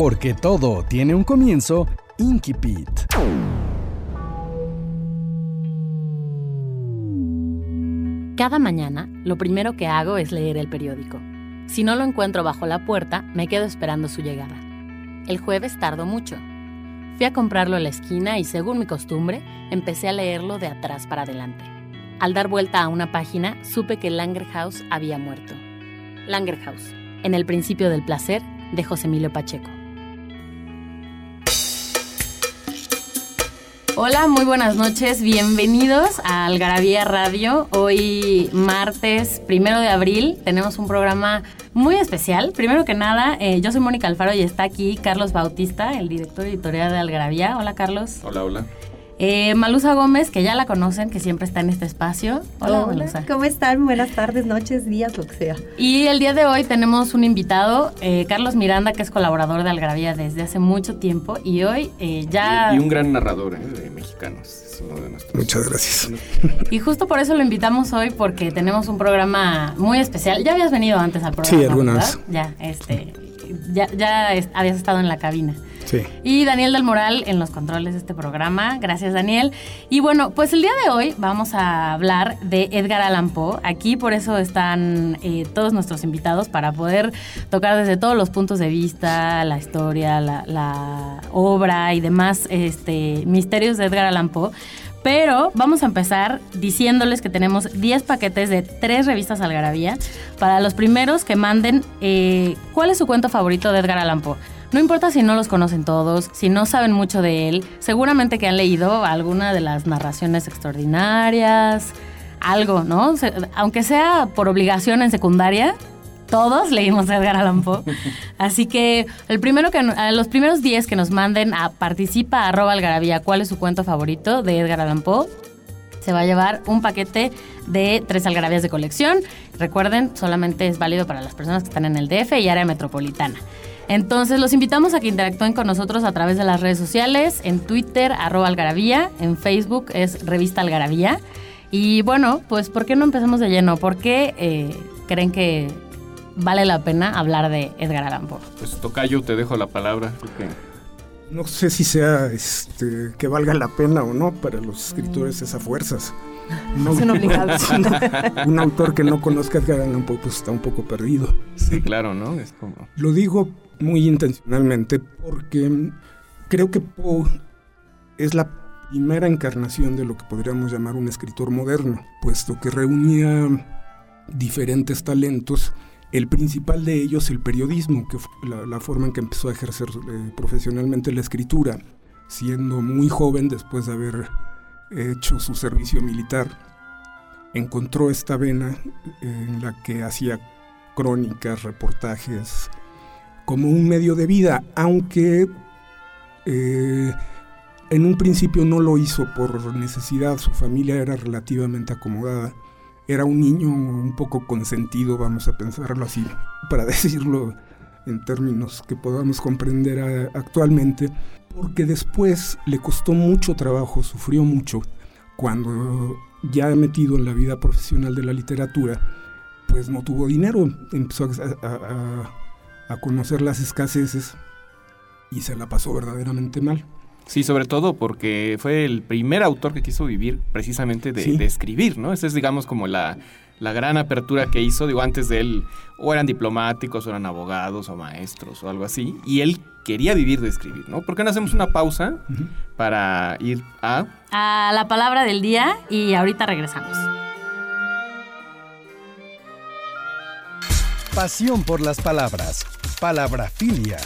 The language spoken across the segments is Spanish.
Porque todo tiene un comienzo, Inkipit. Cada mañana, lo primero que hago es leer el periódico. Si no lo encuentro bajo la puerta, me quedo esperando su llegada. El jueves tardó mucho. Fui a comprarlo en la esquina y, según mi costumbre, empecé a leerlo de atrás para adelante. Al dar vuelta a una página, supe que Langerhaus había muerto. Langerhaus, en el principio del placer, de José Emilio Pacheco. Hola, muy buenas noches, bienvenidos a Algarabía Radio. Hoy martes, primero de abril, tenemos un programa muy especial. Primero que nada, eh, yo soy Mónica Alfaro y está aquí Carlos Bautista, el director editorial de Algarabía. Hola, Carlos. Hola, hola. Eh, Malusa Gómez, que ya la conocen, que siempre está en este espacio. Hola, Malusa. ¿Cómo están? Buenas tardes, noches, días, lo que sea. Y el día de hoy tenemos un invitado, eh, Carlos Miranda, que es colaborador de Algarabía desde hace mucho tiempo y hoy eh, ya... Y, un gran narrador de mexicanos. Es uno de nuestros... Muchas gracias. Y justo por eso lo invitamos hoy, porque tenemos un programa muy especial. Ya habías venido antes al programa. Sí, algunas. Ya, este, ya, ya habías estado en la cabina. Sí. Y Daniel del Moral en los controles de este programa. Gracias, Daniel. Y bueno, pues el día de hoy vamos a hablar de Edgar Allan Poe. Aquí por eso están eh, todos nuestros invitados para poder tocar desde todos los puntos de vista, la historia, la, la obra y demás este, misterios de Edgar Allan Poe. Pero vamos a empezar diciéndoles que tenemos 10 paquetes de tres revistas Algarabía para los primeros que manden eh, cuál es su cuento favorito de Edgar Allan Poe. No importa si no los conocen todos, si no saben mucho de él, seguramente que han leído alguna de las narraciones extraordinarias, algo, ¿no? Aunque sea por obligación en secundaria, todos leímos a Edgar Allan Poe. Así que el primero que, los primeros 10 que nos manden a participa arroba algarabía cuál es su cuento favorito de Edgar Allan Poe, se va a llevar un paquete de tres algarabías de colección. Recuerden, solamente es válido para las personas que están en el DF y área metropolitana. Entonces los invitamos a que interactúen con nosotros a través de las redes sociales, en Twitter, arroba algarabía, en Facebook es revista algarabía. Y bueno, pues ¿por qué no empezamos de lleno? ¿Por qué eh, creen que vale la pena hablar de Edgar Allan Poe? Pues Tocayo, te dejo la palabra. No sé si sea este, que valga la pena o no para los escritores esa fuerzas. No, Son obligados. un autor que no conozca a Edgar Allan Poe pues está un poco perdido. Sí, claro, ¿no? Es como... Lo digo muy intencionalmente porque creo que Poe es la primera encarnación de lo que podríamos llamar un escritor moderno, puesto que reunía diferentes talentos. El principal de ellos, el periodismo, la, forma en que empezó a ejercer eh, profesionalmente la escritura, siendo muy joven después de haber hecho su servicio militar. Encontró esta vena en la que hacía crónicas, reportajes, como un medio de vida, aunque eh, en un principio no lo hizo por necesidad, su familia era relativamente acomodada, era un niño un poco consentido, vamos a pensarlo así, para decirlo en términos que podamos comprender actualmente, porque después le costó mucho trabajo, sufrió mucho, cuando ya metido en la vida profesional de la literatura, pues no tuvo dinero, empezó a a conocer las escaseces y se la pasó verdaderamente mal. Sí, sobre todo porque fue el primer autor que quiso vivir precisamente de, escribir, ¿no? Esa es, digamos, como la, gran apertura que hizo. Digo, antes de él, o eran diplomáticos, o eran abogados, o maestros, o algo así. Y él quería vivir de escribir, ¿no? ¿Por qué no hacemos una pausa para ir a... A la palabra del día y ahorita regresamos. Pasión por las palabras. Palabrafilia.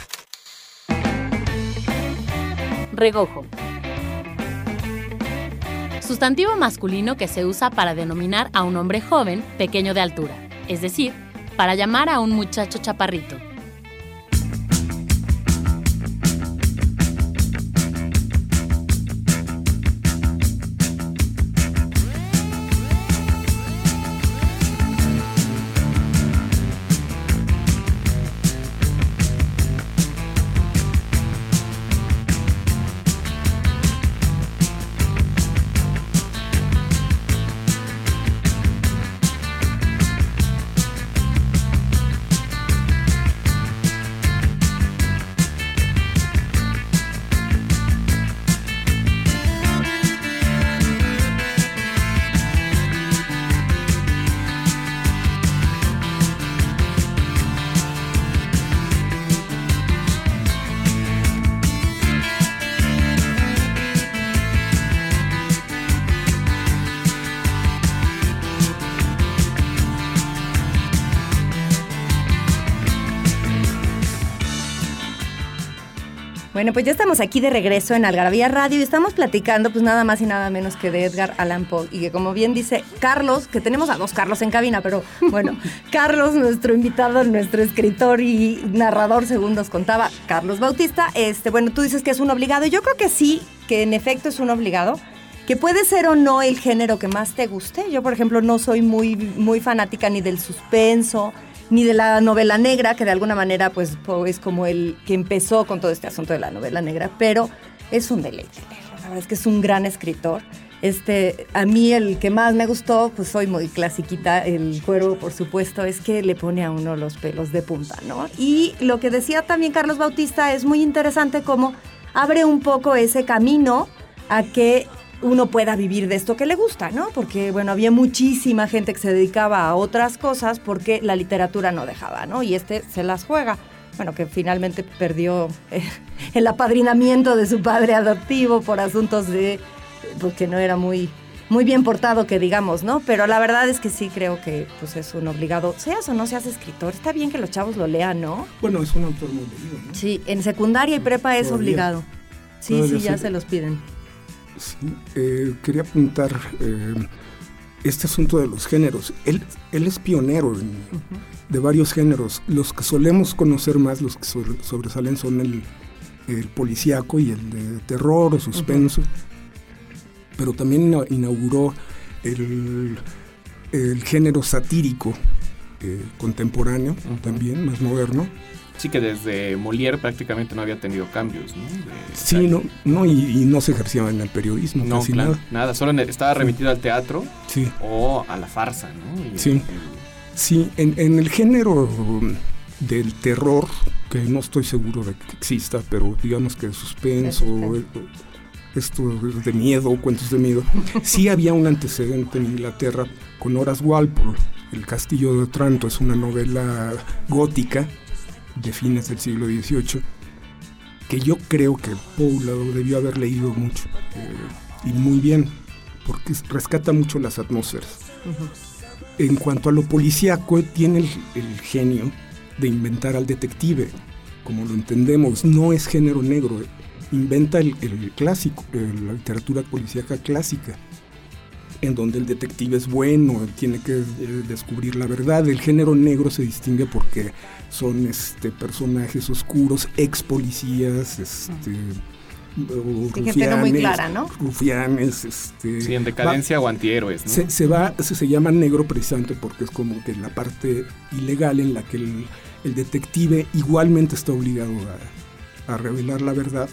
Regojo. Sustantivo masculino que se usa para denominar a un hombre joven, pequeño de altura, es decir, para llamar a un muchacho chaparrito. Bueno, pues ya estamos aquí de regreso en Algarabía Radio y estamos platicando pues nada más y nada menos que de Edgar Allan Poe y que como bien dice Carlos, que tenemos a dos Carlos en cabina, pero bueno, Carlos, nuestro invitado, nuestro escritor y narrador, según nos contaba Carlos Bautista, este, bueno, tú dices que es un obligado yo creo que sí, que en efecto es un obligado, que puede ser o no el género que más te guste. Yo, por ejemplo, no soy muy, muy fanática ni del suspenso, ni de la novela negra, que de alguna manera pues es como el que empezó con todo este asunto de la novela negra, pero es un deleite. La verdad es que es un gran escritor. Este, a mí el que más me gustó, pues soy muy clasiquita, el cuero por supuesto, es que le pone a uno los pelos de punta, ¿no? Y lo que decía también Carlos Bautista es muy interesante cómo abre un poco ese camino a que uno pueda vivir de esto que le gusta, ¿no? Porque, bueno, había muchísima gente que se dedicaba a otras cosas porque la literatura no dejaba, ¿no? Y este se las juega. Bueno, que finalmente perdió eh, el apadrinamiento de su padre adoptivo por asuntos de, pues que no era muy, muy bien portado, que digamos, ¿no? Pero la verdad es que sí creo que pues es un obligado, seas o no seas escritor, está bien que los chavos lo lean, ¿no? Bueno, es un autor muy leído, ¿no? Sí, en secundaria y prepa es obligado. Sí, sí, ya se los piden. Sí, eh, quería apuntar eh, este asunto de los géneros. Él, él es pionero de varios géneros. Los que solemos conocer más, los que sobresalen son el, el policíaco y el de terror o suspenso. Pero también inauguró el, género satírico eh, contemporáneo, también más moderno Sí, que desde Molière prácticamente no había tenido cambios, ¿no? sí, no, no y, no se ejercía en el periodismo, no, casi nada. Nada, solo estaba remitido al teatro sí. o a la farsa, ¿no? sí, sí en, el género del terror, que no estoy seguro de que exista, pero digamos que suspenso, eh, esto de miedo, cuentos de miedo, sí había un antecedente en Inglaterra con Horace Walpole. El Castillo de Otranto es una novela gótica de fines del siglo XVIII, que yo creo que Poe debió haber leído mucho eh, y muy bien, porque rescata mucho las atmósferas. En cuanto a lo policíaco, tiene el, genio de inventar al detective, como lo entendemos, no es género negro, inventa el, clásico, la literatura policíaca clásica en donde el detective es bueno, tiene que eh, descubrir la verdad. El género negro se distingue porque son este, personajes oscuros, ex policías, este, rufianes, muy clara, ¿no? rufianes, este, sí, en decadencia o antihéroes. Se, va, se, llama negro precisamente porque es como que la parte ilegal en la que el, detective igualmente está obligado a, a revelar la verdad,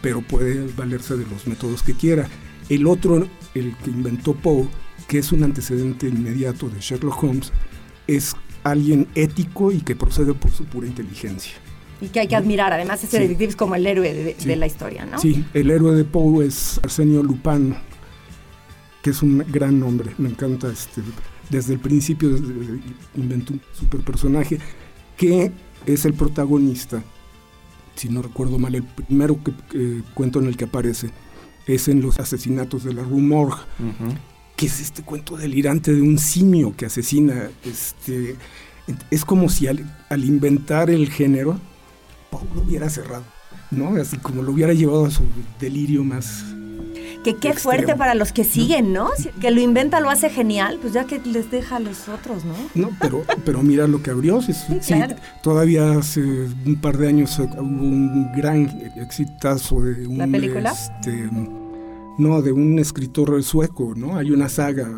pero puede valerse de los métodos que quiera. El otro, el que inventó Poe, que es un antecedente inmediato de Sherlock Holmes, es alguien ético y que procede por su pura inteligencia. Y que hay que admirar, además ese detective es como el héroe de, la historia, ¿no? Sí, el héroe de Poe es Arsenio Lupin, que es un gran nombre, me encanta este, desde el principio inventó un super personaje que es el protagonista, si no recuerdo mal, el primero que, cuento en el que aparece es en los asesinatos de la Rue Morgue, que es este cuento delirante de un simio que asesina. Este, es como si al, inventar el género, Poe lo hubiera cerrado, ¿no? Así como lo hubiera llevado a su delirio más, que qué fuerte para los que siguen, ¿no? Que lo inventa, lo hace genial, pues ya que les deja a los otros, ¿no? No, pero, pero mira lo que abrió. Sí, todavía hace un par de años hubo un gran exitazo de un... ¿La película? Este, no, de un escritor sueco, ¿no? Hay una saga.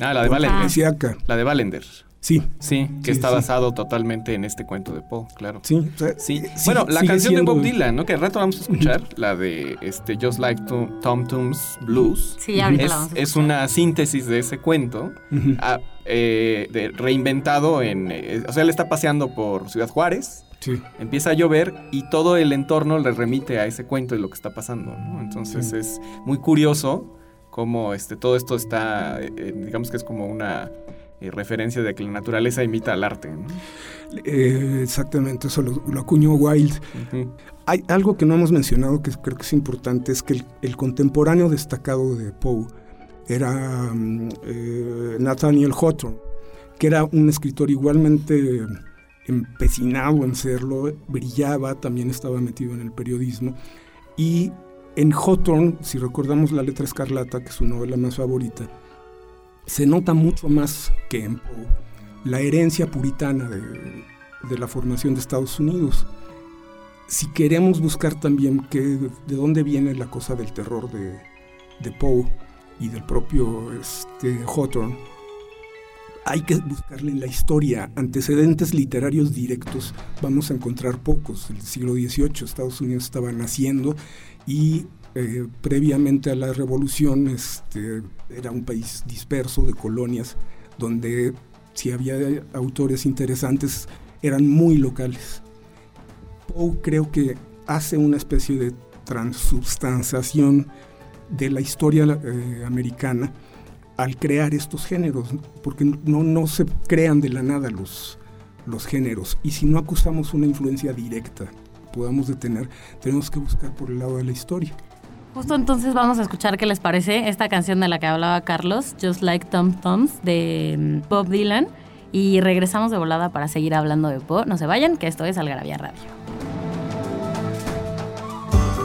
Ah, la de Valender. La de Valender. Sí. Sí, que está basado totalmente en este cuento de Poe, claro. Sí, sí. Bueno, la canción de Bob Dylan, ¿no? Que al rato vamos a escuchar, la de este Just Like Tom Tom's Blues. Sí, ahorita es, la vamos a Es una síntesis de ese cuento, ah, eh, de, reinventado en... Eh, o sea, él está paseando por Ciudad Juárez. Sí. Empieza a llover y todo el entorno le remite a ese cuento y lo que está pasando, ¿no? Entonces es muy curioso cómo este, todo esto está, eh, digamos que es como una y referencia de que la naturaleza imita al arte. Eh, exactamente, eso lo, acuñó Wilde. Hay algo que no hemos mencionado que creo que es importante, es que el, contemporáneo destacado de Poe era mm, eh, Nathaniel Hawthorne, que era un escritor igualmente empecinado en serlo, brillaba, también estaba metido en el periodismo. Y en Hawthorne, si recordamos la letra escarlata, que es su novela más favorita, se nota mucho más que en Poe la herencia puritana de, la formación de Estados Unidos. Si queremos buscar también que, de dónde viene la cosa del terror de, de Poe y del propio este, Hawthorne, hay que buscarle en la historia antecedentes literarios directos. Vamos a encontrar pocos. El siglo XVIII Estados Unidos estaba naciendo y eh, previamente a la revolución este, era un país disperso de colonias donde si había autores interesantes eran muy locales. Poe creo que hace una especie de transubstanciación de la historia eh, americana al crear estos géneros, porque no, no se crean de la nada los, los géneros. Y si no acusamos una influencia directa podamos detener, tenemos que buscar por el lado de la historia. Justo entonces vamos a escuchar qué les parece esta canción de la que hablaba Carlos, Just Like Tom Toms, de mm, Bob Dylan. Y regresamos de volada para seguir hablando de Poe. No se vayan, que esto es Algarabía Radio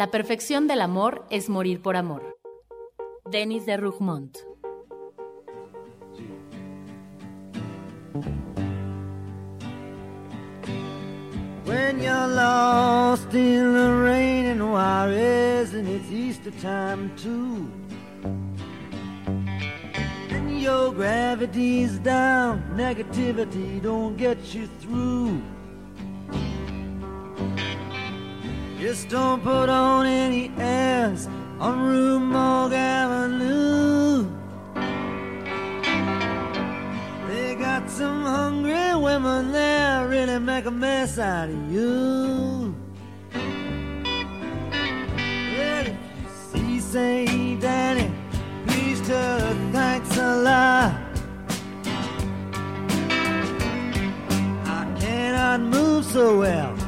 La perfección del amor es morir por amor. Denis de Rougmont. When you're lost in the rain and Juarez and it's Easter time too. And your gravity's down, negativity don't get you through. Just don't put on any airs on Rue Morgue Avenue. They got some hungry women there, really make a mess out of you. Well, if you see, say, Danny, please tell her thanks a lot. I cannot move so well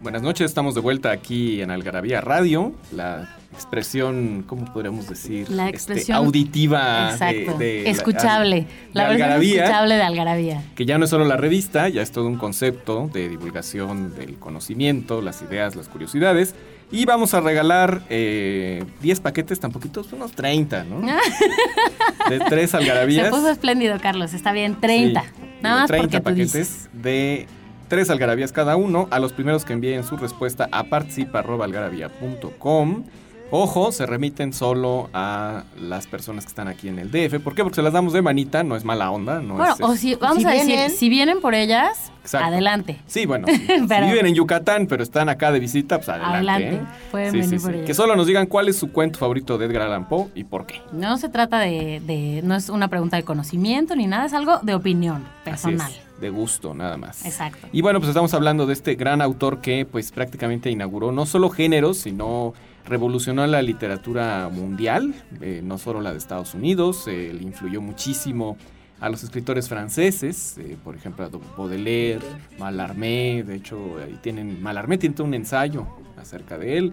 Buenas noches, estamos de vuelta aquí en Algarabía Radio, la expresión, ¿cómo podríamos decir? La este, expresión auditiva De, escuchable, la, versión escuchable de Algarabía. Que ya no es solo la revista, ya es todo un concepto de divulgación del conocimiento, las ideas, las curiosidades. Y vamos a regalar 10 eh, paquetes, tan poquitos, unos 30, ¿no? de tres algarabías. Se puso espléndido, Carlos, está bien, 30. Nada más 30 paquetes de tres algarabías cada uno a los primeros que envíen su respuesta a participa.algarabía.com. Ojo, se remiten solo a las personas que están aquí en el DF. ¿Por qué? Porque se las damos de manita, no es mala onda. No bueno, o si, vamos a decir, si vienen por ellas, adelante. Sí, bueno, si, viven en Yucatán, pero están acá de visita, pues adelante. Adelante, ¿eh? pueden venir por ellas. Que solo nos digan cuál es su cuento favorito de Edgar Allan Poe y por qué. No se trata de, de, no es una pregunta de conocimiento ni nada, es algo de opinión personal. de gusto, nada más. Exacto. Y bueno, pues estamos hablando de este gran autor que pues prácticamente inauguró no solo géneros, sino revolucionó la literatura mundial, eh, no solo la de Estados Unidos, eh, influyó muchísimo a los escritores franceses, eh, por ejemplo a Baudelaire, Mallarmé, de hecho ahí tienen, Mallarmé tiene un ensayo acerca de él,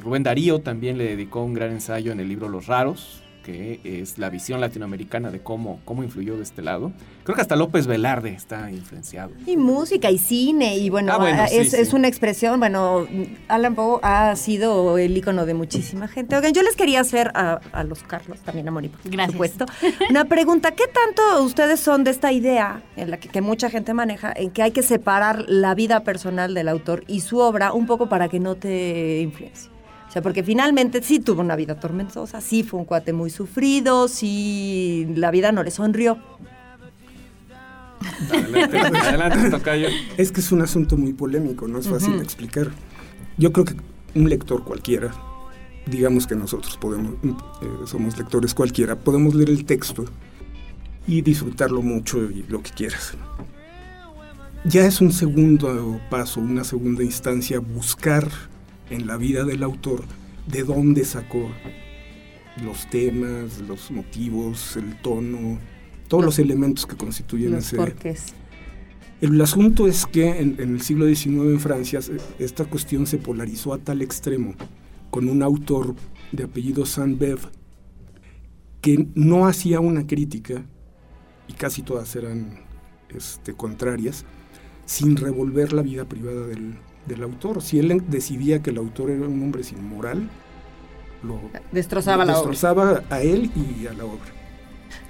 Rubén Darío también le dedicó un gran ensayo en el libro Los Raros, que es la visión latinoamericana de cómo, cómo influyó de este lado. Creo que hasta López Velarde está influenciado. Y música y cine, y bueno, ah, ah, es, una expresión, bueno, Alan Poe ha sido el icono de muchísima gente. Oigan, yo les quería hacer a, los Carlos, también a Moni, por supuesto, una pregunta. ¿Qué tanto ustedes son de esta idea, en la que, que mucha gente maneja, en que hay que separar la vida personal del autor y su obra un poco para que no te influencie? Sea, porque finalmente sí tuvo una vida tormentosa, sí fue un cuate muy sufrido, sí la vida no le sonrió. Adelante, adelante, tocayo. Es que es un asunto muy polémico, no es fácil de explicar. Yo creo que un lector cualquiera, digamos que nosotros podemos, eh, somos lectores cualquiera, podemos leer el texto y disfrutarlo mucho y lo que quieras. Ya es un segundo paso, una segunda instancia, buscar en la vida del autor de dónde sacó los temas, los motivos, el tono, todos los, elementos que constituyen los ese... Porqués. El asunto es que en, en, el siglo XIX en Francia esta cuestión se polarizó a tal extremo con un autor de apellido Saint-Beuve que no hacía una crítica, y casi todas eran este, contrarias, sin revolver la vida privada del, del, autor. Si él decidía que el autor era un hombre sin moral, lo destrozaba, lo la destrozaba obra. a él y a la obra.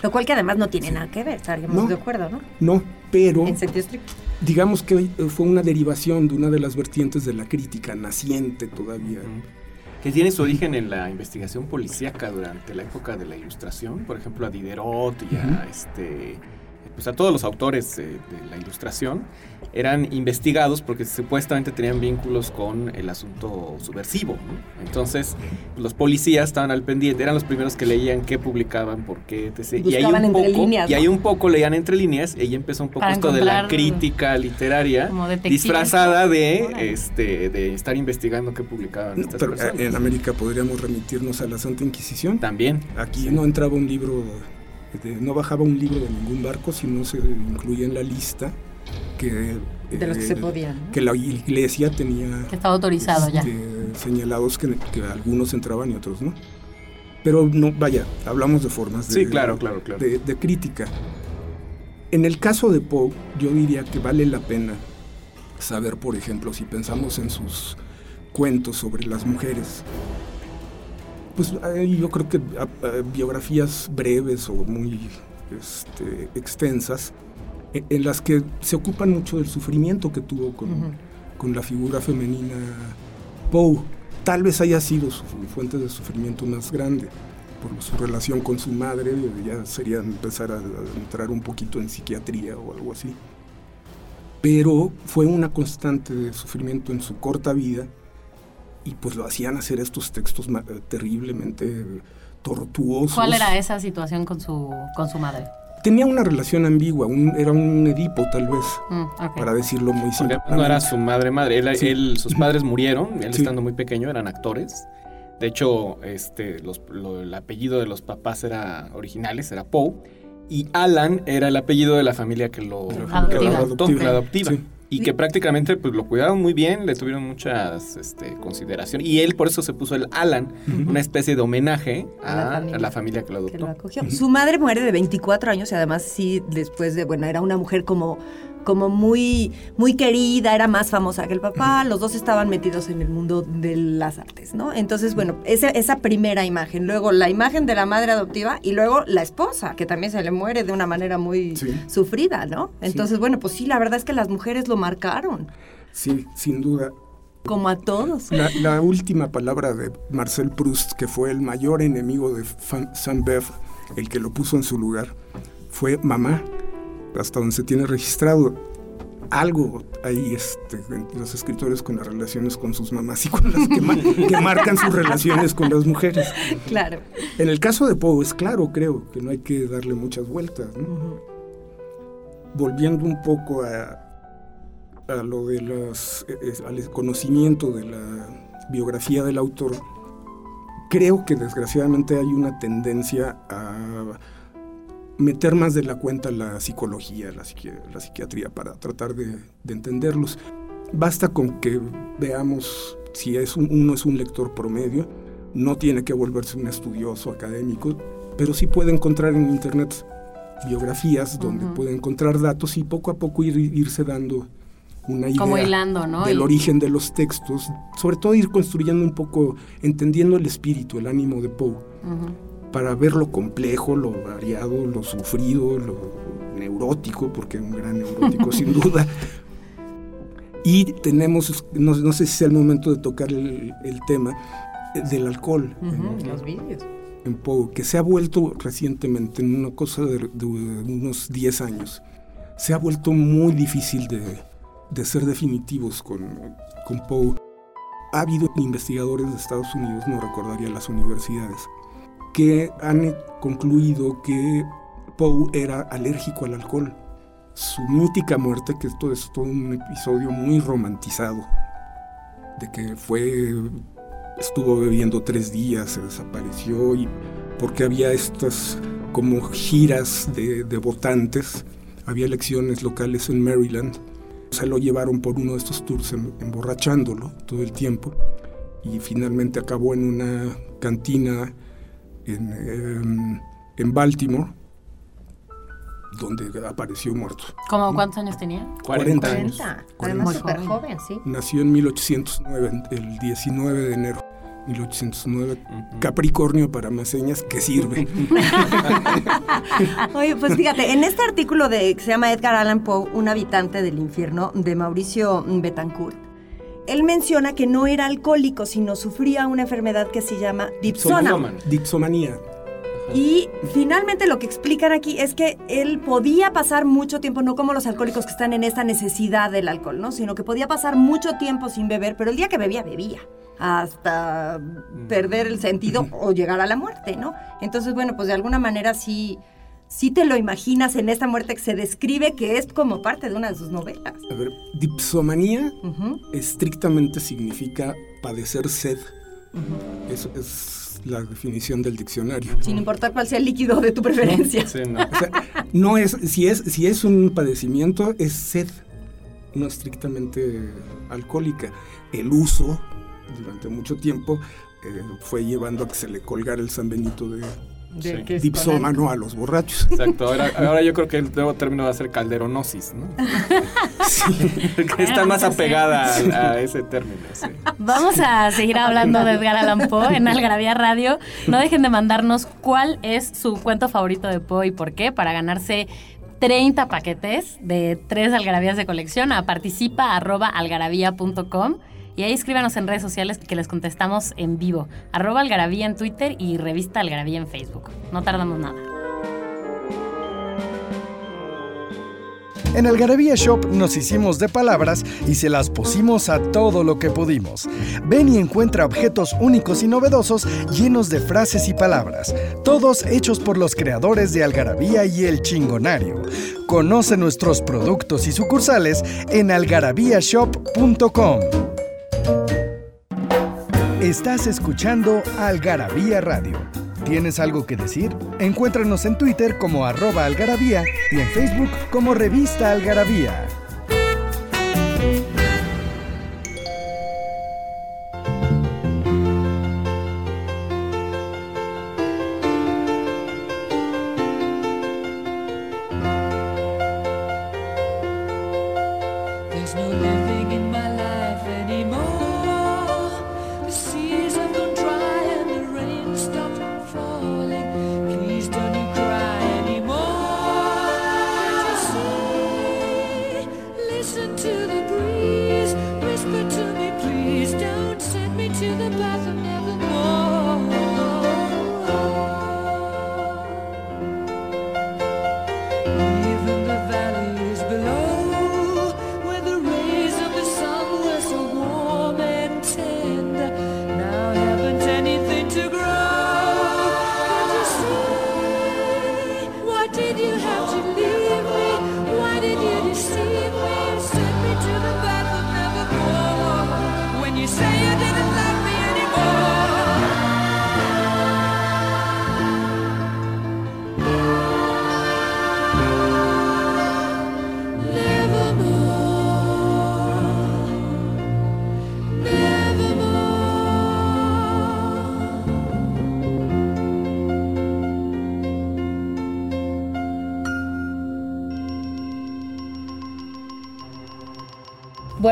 Lo cual que además no tiene sí. nada que ver, estaríamos no, de acuerdo, ¿no? No, pero... En sentido estricto. Digamos que fue una derivación de una de las vertientes de la crítica, naciente todavía. Que tiene su origen en la investigación policíaca durante la época de la Ilustración, por ejemplo a Diderot y a, uh -huh. este, pues a todos los autores de, de la Ilustración, eran investigados porque supuestamente tenían vínculos con el asunto subversivo. ¿no? Entonces, los policías estaban al pendiente, eran los primeros que leían qué publicaban, por qué, etc. Y ahí, un poco, líneas, y ahí un poco leían entre líneas, y ahí empezó un poco Para esto de la crítica literaria disfrazada de, este, de estar investigando qué publicaban estas Pero personas. En América podríamos remitirnos a la Santa Inquisición. También. Aquí sí. no entraba un libro, no bajaba un libro de ningún barco si no se incluía en la lista que de los que eh, se podían ¿no? que la iglesia tenía que estaba autorizado este, ya señalados que, que, algunos entraban y otros no. Pero no vaya hablamos de formas de, sí claro claro claro. de, de, crítica. En el caso de Poe yo diría que vale la pena saber por ejemplo si pensamos en sus cuentos sobre las mujeres pues yo creo que a, a, biografías breves o muy este, extensas en las que se ocupan mucho del sufrimiento que tuvo con, uh -huh. con la figura femenina Poe. Tal vez haya sido su fuente de sufrimiento más grande por su relación con su madre, ya sería empezar a, a entrar un poquito en psiquiatría o algo así. Pero fue una constante de sufrimiento en su corta vida y pues lo hacían hacer estos textos terriblemente tortuosos. ¿Cuál era esa situación con su, con su madre? tenía una relación ambigua, un, era un Edipo tal vez, mm, okay. para decirlo muy simple. No era su madre madre, él, sí. él sus padres murieron, él sí. estando muy pequeño eran actores. De hecho, este, los, lo, el apellido de los papás era originales, era Poe. Y Alan era el apellido de la familia que lo, que lo adoptó, la adoptiva. Sí. Y que prácticamente pues, lo cuidaron muy bien, le tuvieron muchas este, consideraciones. Y él por eso se puso el Alan, uh -huh. una especie de homenaje a, la, familia, a la familia que lo adoptó. Que lo acogió. Su madre muere de 24 años y además sí, después de, bueno, era una mujer como como muy, muy querida, era más famosa que el papá, los dos estaban metidos en el mundo de las artes, ¿no? Entonces, bueno, esa, esa primera imagen, luego la imagen de la madre adoptiva y luego la esposa, que también se le muere de una manera muy sí. sufrida, ¿no? Entonces, sí. bueno, pues sí, la verdad es que las mujeres lo marcaron. Sí, sin duda. Como a todos. La, la última palabra de Marcel Proust, que fue el mayor enemigo de Saint-Beuve, el que lo puso en su lugar, fue mamá hasta donde se tiene registrado algo ahí este, los escritores con las relaciones con sus mamás y con las que, ma que, marcan sus relaciones con las mujeres. Claro. En el caso de Poe es claro, creo, que no hay que darle muchas vueltas. ¿no? Uh -huh. Volviendo un poco a, a lo de las, eh, al conocimiento de la biografía del autor, creo que desgraciadamente hay una tendencia a meter más de la cuenta la psicología, la, psiqui la psiquiatría para tratar de, de, entenderlos. Basta con que veamos si es un, uno es un lector promedio, no tiene que volverse un estudioso académico, pero sí puede encontrar en internet biografías donde uh -huh. puede encontrar datos y poco a poco ir, irse dando una idea Como hilando, ¿no? del origen de los textos, sobre todo ir construyendo un poco, entendiendo el espíritu, el ánimo de Poe. Uh -huh para ver lo complejo, lo variado, lo sufrido, lo neurótico, porque es un gran neurótico sin duda. Y tenemos, no, no, sé si es el momento de tocar el, el tema del alcohol. Uh -huh, en, los vídeos. En Poe, que se ha vuelto recientemente en una cosa de, de unos 10 años se ha vuelto muy difícil de, de ser definitivos con, con Poe. Ha habido investigadores de Estados Unidos, no recordaría las universidades, que han concluido que Poe era alérgico al alcohol. Su mítica muerte, que esto es todo un episodio muy romantizado, de que fue, estuvo bebiendo tres días, se desapareció y porque había estas como giras de, de votantes, había elecciones locales en Maryland, se lo llevaron por uno de estos tours em, emborrachándolo todo el tiempo y finalmente acabó en una cantina en, em, en Baltimore donde apareció muerto. ¿Cómo cuántos años tenía? 40 años. 40. Además, Muy súper joven. sí. Nació en 1809, el 19 de enero. 1809, Capricornio para más señas que sirve. Oye, pues fíjate, en este artículo de, que se llama Edgar Allan Poe, un habitante del infierno, de Mauricio Betancourt, él menciona que no era alcohólico, sino sufría una enfermedad que se llama dipsona. Dipsomanía. Y finalmente lo que explican aquí es que él podía pasar mucho tiempo, no como los alcohólicos que están en esta necesidad del alcohol, ¿no? Sino que podía pasar mucho tiempo sin beber, pero el día que bebía, bebía. Hasta perder el sentido o llegar a la muerte, ¿no? Entonces, bueno, pues de alguna manera sí, sí te lo imaginas en esta muerte que se describe que es como parte de una de sus novelas. A ver, dipsomanía Ujú. estrictamente significa padecer sed. Eso es la definición del diccionario. Sin importar cuál sea el líquido de tu preferencia. Sí, no. O sea, no es, si es, si es un padecimiento, es sed, no estrictamente alcohólica. El uso, durante mucho tiempo, eh, fue llevando a que se le colgara el San Benito de Sí. dipsómano a los borrachos. Exacto, ahora, ahora yo creo que el nuevo término va a ser calderonosis, ¿no? Que está más apegada a, a ese término, sí. Vamos a seguir hablando de Edgar Allan Poe en Algarabía Radio. No dejen de mandarnos cuál es su cuento favorito de Poe y por qué para ganarse 30 paquetes de tres algarabías de colección a participa arroba algarabía.com y ahí escríbanos en redes sociales que les contestamos en vivo. Arroba algarabía en Twitter y revista algarabía en Facebook. No tardamos nada. En Algarabía Shop nos hicimos de palabras y se las pusimos a todo lo que pudimos. Ven y encuentra objetos únicos y novedosos llenos de frases y palabras, todos hechos por los creadores de Algarabía y El Chingonario. Conoce nuestros productos y sucursales en algarabíashop.com. Estás escuchando Algarabía Radio. ¿Tienes algo que decir? Encuéntranos en Twitter como arroba algarabía y en Facebook como revista algarabía.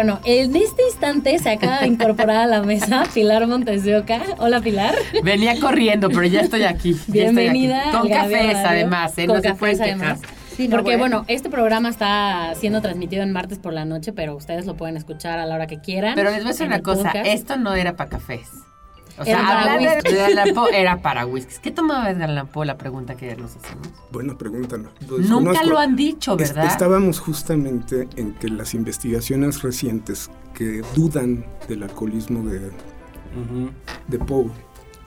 Bueno, en este instante se acaba de incorporar a la mesa Pilar Montes de Oca. Hola Pilar. Venía corriendo, pero ya estoy aquí. estoy Bienvenida. aquí. Con cafés, Radio. además, ¿eh? Con no se cafés, pueden además. quejar. Sí, no, Porque bueno. bueno, este programa está siendo transmitido en martes por la noche, pero ustedes lo pueden escuchar a la hora que quieran. Pero les voy a decir una cosa, podcast. esto no era para cafés. O sea, Edgar para. Edgar Poe era para whisky. ¿Qué tomaba Edgar Allan Poe? La pregunta que nos hacemos. Buena pregunta, no. Nunca lo han dicho, Es- ¿verdad? Estábamos justamente en que las investigaciones recientes que dudan del alcoholismo de, Ujú. de Poe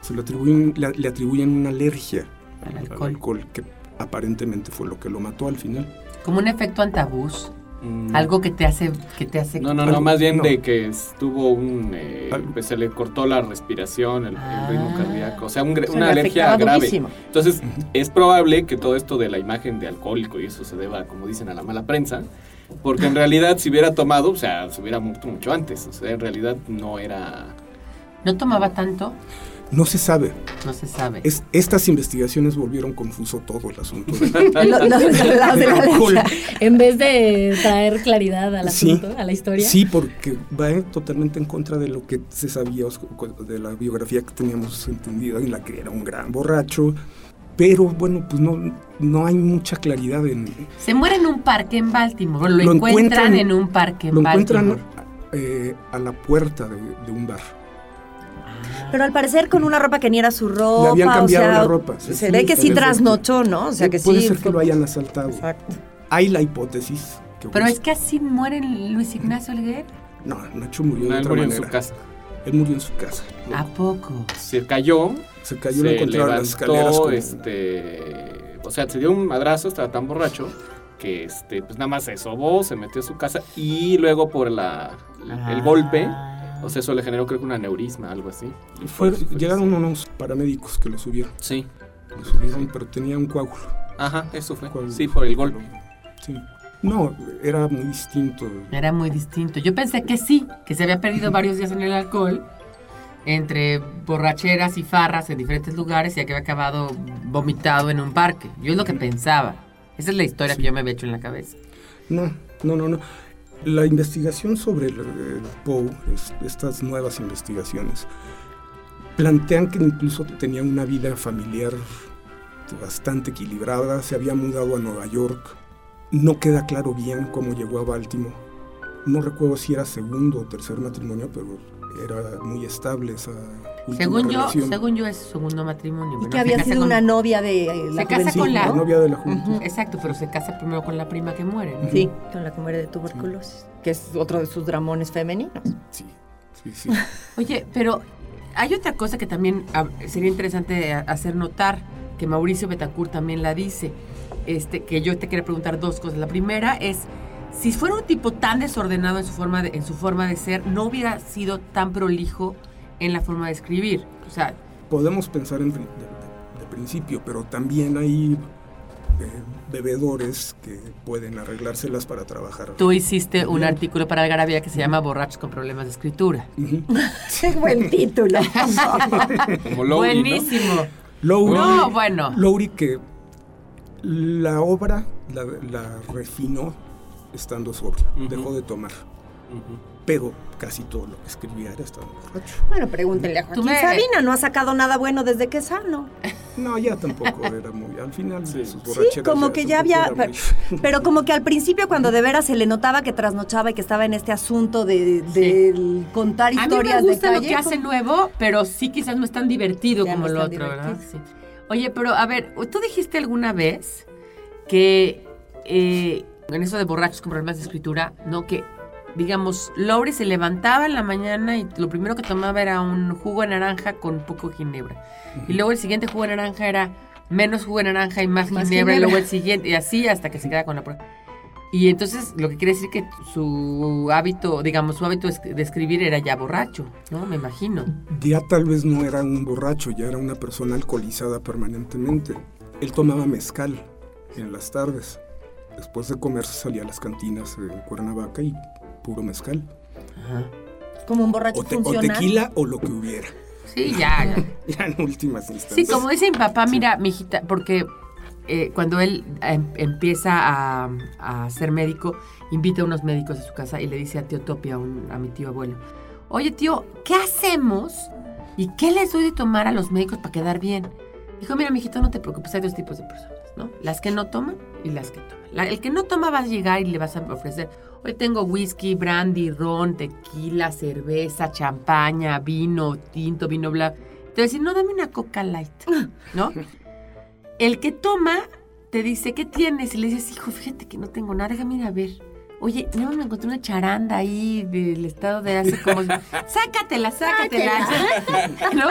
se lo atribuyen, le, le atribuyen una alergia Al al alcohol. alcohol, que aparentemente fue lo que lo mató al final. Como un efecto antabús. Mm. Algo que te hace, que te hace. No, no, no, más bien no. de que estuvo un... eh, pues se le cortó la respiración, el, el ritmo Ah. cardíaco, o sea, un Se una le alergia grave. durísimo. Entonces, es probable que todo esto de la imagen de alcohólico y eso se deba, como dicen, a la mala prensa, porque en realidad si hubiera tomado, o sea, se hubiera muerto mucho antes, o sea, en realidad no era... No tomaba tanto, No se sabe. no se sabe. Es, estas investigaciones volvieron confuso todo el asunto. Lo-. En vez de traer claridad al Sí. asunto, a la historia. Sí, porque va totalmente en contra de lo que se sabía de la biografía que teníamos entendida, en la que era un gran borracho. Pero bueno, pues no, no hay mucha claridad en... Se muere en un parque en Baltimore. Lo, Lo encuentran, encuentran- en un parque en Lo Baltimore. encuentran eh, a la puerta de, de un bar. Pero al parecer con una ropa que ni era su ropa. Le habían o cambiado sea, la ropa, sí, se sí, ve que sí trasnochó, ¿no? O sea que Puede sí. ser que lo hayan asaltado. Exacto. Hay la hipótesis. Que Pero pues, es que así muere Luis Ignacio Olguer. No, Nacho murió No, de él otra murió en su casa. Él murió en su casa. ¿A poco? Se cayó, Se cayó, lo se encontraron en las escaleras. levantó, con- este... O sea, se dio un madrazo, estaba tan borracho que este, pues nada más se sobó, se metió a su casa y luego por la, el golpe, o sea, eso le generó creo que un aneurisma, algo así. Y Fue- fue llegaron unos paramédicos que lo subieron. Sí, Lo subieron, pero tenía un coágulo. ajá, eso fue. Coágulo. Sí, por el golpe. Sí. No, era muy distinto. Era muy distinto. Yo pensé que sí, que se había perdido varios días en el alcohol, entre borracheras y farras en diferentes lugares y que había acabado vomitado en un parque. Yo es lo que pensaba. Esa es la historia Sí. que yo me había hecho en la cabeza. No, no, no, no. La investigación sobre el, el es- estas nuevas investigaciones, plantean que incluso tenía una vida familiar bastante equilibrada, se había mudado a Nueva York, no queda claro bien cómo llegó a Baltimore. No recuerdo si era segundo o tercer matrimonio, pero era muy estable esa Según yo, relación. según yo es su segundo matrimonio. Y Bueno, que había sido con- una novia de eh, la Se casa Sí, con la- la novia de la juventud. Exacto, pero se casa primero con la prima que muere. ¿no? Sí, con la que muere de tuberculosis. Que es otro de sus dramones femeninos. Sí, sí, sí. Oye, pero hay otra cosa que también ah, sería interesante hacer notar, que Mauricio Betancourt también la dice, este, que yo te quería preguntar dos cosas. La primera es, si fuera un tipo tan desordenado en su forma de, en su forma de ser, no hubiera sido tan prolijo en la forma de escribir. O sea, podemos pensar en, de, de- de principio, pero también hay eh, bebedores que pueden arreglárselas para trabajar. tú hiciste un artículo para Algarabía que se llama Borrachos con problemas de escritura. Ujú. Qué buen título. Como Lowry, ¿no? Buenísimo. Lowry, No, bueno. Lowry que la obra la, la refinó estando sobrio, Ujú. dejó de tomar, Ujú. pero casi todo lo que escribía era estando borracho. Bueno, pregúntenle a Tú Joaquín me- Sabina, no ha sacado nada bueno desde que es sano. No, ya tampoco era muy, al final Sí. de sus Sí, borracheras como que ya había- muy- Pero como que al principio cuando de veras se le notaba que trasnochaba y que estaba en este asunto de, de contar A mí me historias gusta de lo que hace nuevo, pero sí quizás no es tan divertido Ya como no lo otro, ¿verdad? Sí. Oye, pero a ver, tú dijiste alguna vez que eh, en eso de borrachos con problemas de escritura, ¿no? Que, digamos, Lowry se levantaba en la mañana y lo primero que tomaba era un jugo de naranja con poco ginebra. Y luego el siguiente jugo de naranja era menos jugo de naranja y más, Más ginebra, y ginebra. luego el siguiente, y así hasta que se queda con la prueba. Y entonces lo que quiere decir que su hábito, digamos, su hábito es- de escribir era ya borracho, ¿no? Me imagino. Ya tal vez no era un borracho, ya era una persona alcoholizada permanentemente. Él tomaba mezcal en las tardes. Después de comer salía a las cantinas en Cuernavaca y puro mezcal. Como un borracho O, te- o tequila o lo que hubiera. Sí, ya, ya. Ya en últimas instancias. Sí, como dice mi papá, mira, mi hijita, porque eh, cuando él em- empieza a, a ser médico, invita a unos médicos a su casa y le dice a tío Topi, a, un- a mi tío abuelo, oye tío, ¿qué hacemos? ¿Y qué les doy de tomar a los médicos para quedar bien? Dijo, mira, mijito, no te preocupes, hay dos tipos de personas. ¿no? Las que no toman y las que toman. El que no toma vas a llegar y le vas a ofrecer, hoy tengo whisky, brandy, ron, tequila, cerveza, champaña, vino, tinto, vino blanco. Te va a decir, no, dame una coca light, ¿no? El que toma te dice, ¿qué tienes? Y le dices, hijo, fíjate que no tengo nada, déjame a ver. Oye, no, me encontré una charanda ahí del estado de hace como... sácatela, sácatela. ¿No?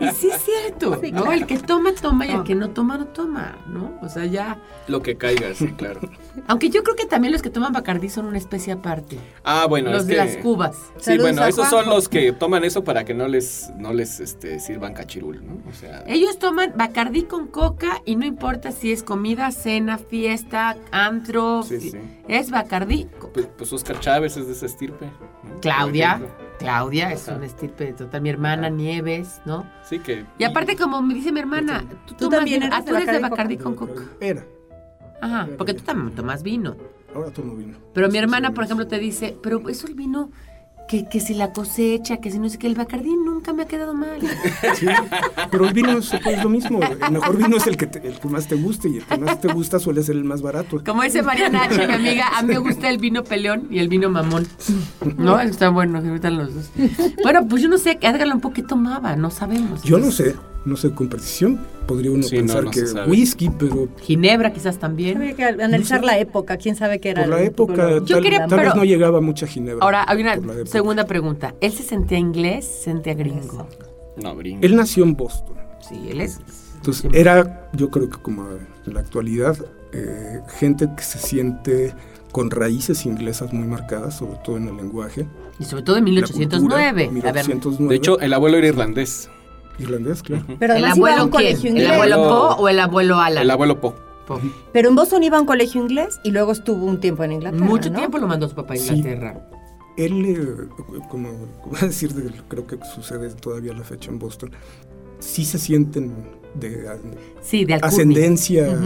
Y sí es cierto, ¿no? El que toma, toma y el que no toma, no toma, ¿no? O sea, ya... Lo que caiga, sí, claro. Aunque yo creo que también los que toman Bacardí son una especie aparte. Ah, bueno, los es de que... las cubas. Sí, Saludos bueno, esos son los que toman eso para que no les, no les este, sirvan cachirul, ¿no? O sea, Ellos toman Bacardí con coca y no importa si es comida, cena, fiesta, antro. Sí, sí. Es Bacardí. Pues, pues Oscar Chávez es de esa estirpe. Claudia. Claudia es Ajá. una estirpe total. Mi hermana Nieves, ¿no? Sí, que... Y aparte, como me dice mi hermana, tú, ¿Tú también eres ah, tú eres de Bacardí Bacardí con coca. Era. Ajá, porque tú también tomas vino. Ahora tomo vino. Pero mi hermana, por ejemplo, te dice, pero eso el vino, que, que si la cosecha, que si no sé qué, el Bacardí nunca me ha quedado mal. Sí, pero el vino es pues, lo mismo. El mejor vino es el que, te- el que más te guste y el que más te gusta suele ser el más barato. Como dice Mariana H, mi amiga, a mí me gusta el vino peleón y el vino mamón. ¿No? Está bueno, se gustan los dos. Bueno, pues yo no sé, Edgar Poe, ¿qué tomaba? No sabemos. Yo no sé, no sé con precisión. Podría uno Sí, no, pensar no que whisky, pero Ginebra quizás también. Habría que analizar la época, quién sabe qué era. por la el- época Yo quería- tal vez pero- no llegaba mucha ginebra. Ahora, hay una segunda pregunta. ¿Él se sentía inglés? ¿Se sentía gringo? No, gringo. Él nació en Boston. Sí, él es. Entonces era, yo creo que como en la actualidad, eh, gente que se siente con raíces inglesas muy marcadas, sobre todo en el lenguaje. Y sobre todo en la cultura, 1809. A ver, 1809. De hecho, el abuelo era irlandés. Irlandés, claro. Pero ¿el además iba a abuelo un quién? colegio ¿El inglés. abuelo Abuelo- Poe o el abuelo Alan? El abuelo Po. Poe. Pero en Boston iba a un colegio inglés y luego estuvo un tiempo en Inglaterra. Mucho ¿no? tiempo lo mandó su papá a Sí. Inglaterra. Él, eh, como, como a decir, de- creo que sucede todavía la fecha en Boston, sí se sienten de Sí, de ascendencia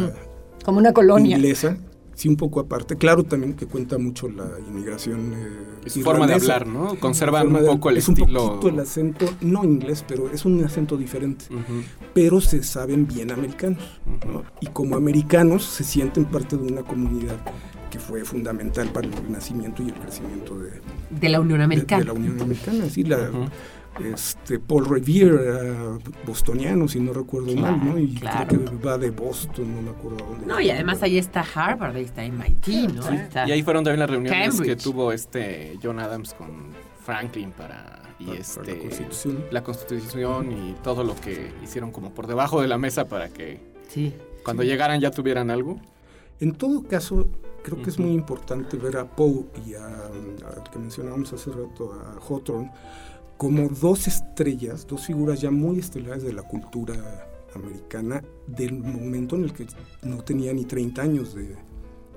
Como una colonia. inglesa, sí un poco aparte. Claro también que cuenta mucho la inmigración eh, Y su forma de hablar, ¿no? Conservan un poco el es estilo... un poquito el acento, no inglés, pero es un acento diferente. Pero se saben bien americanos. ¿no? Y como americanos se sienten parte de una comunidad que fue fundamental para el nacimiento y el crecimiento de, De la Unión Americana. de la Unión Americana. Sí, la. Este, Paul Revere era bostoniano, si no recuerdo Claro, mal, ¿no? Y claro. creo que va de Boston, no me acuerdo dónde. No, y además ahí está Harvard, ahí está MIT, ¿no? Está- Y ahí fueron también las reuniones que tuvo este John Adams con Franklin para y Para- este para la Constitución. la Constitución y todo lo que hicieron como por debajo de la mesa para que Sí. cuando llegaran ya tuvieran algo. En todo caso, creo que es muy importante ver a Poe y a, al que mencionábamos hace rato, a Hawthorne, como dos estrellas, dos figuras ya muy estelares de la cultura americana del momento en el que no tenía ni 30 años de,